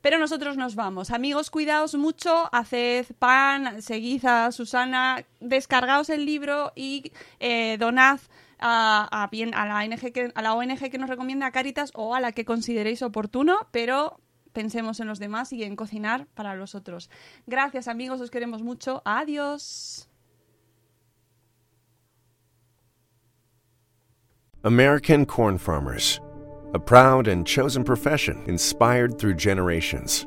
Pero nosotros nos vamos. Amigos, cuidaos mucho, haced pan, seguid a Susana, descargaos el libro y eh, donad a, a bien, a, la ONG que, a la ONG que nos recomienda Caritas o a la que consideréis oportuno, pero pensemos en los demás y en cocinar para los otros. Gracias amigos, os queremos mucho. Adiós. American Corn Farmers, a proud and chosen profession inspired through generations.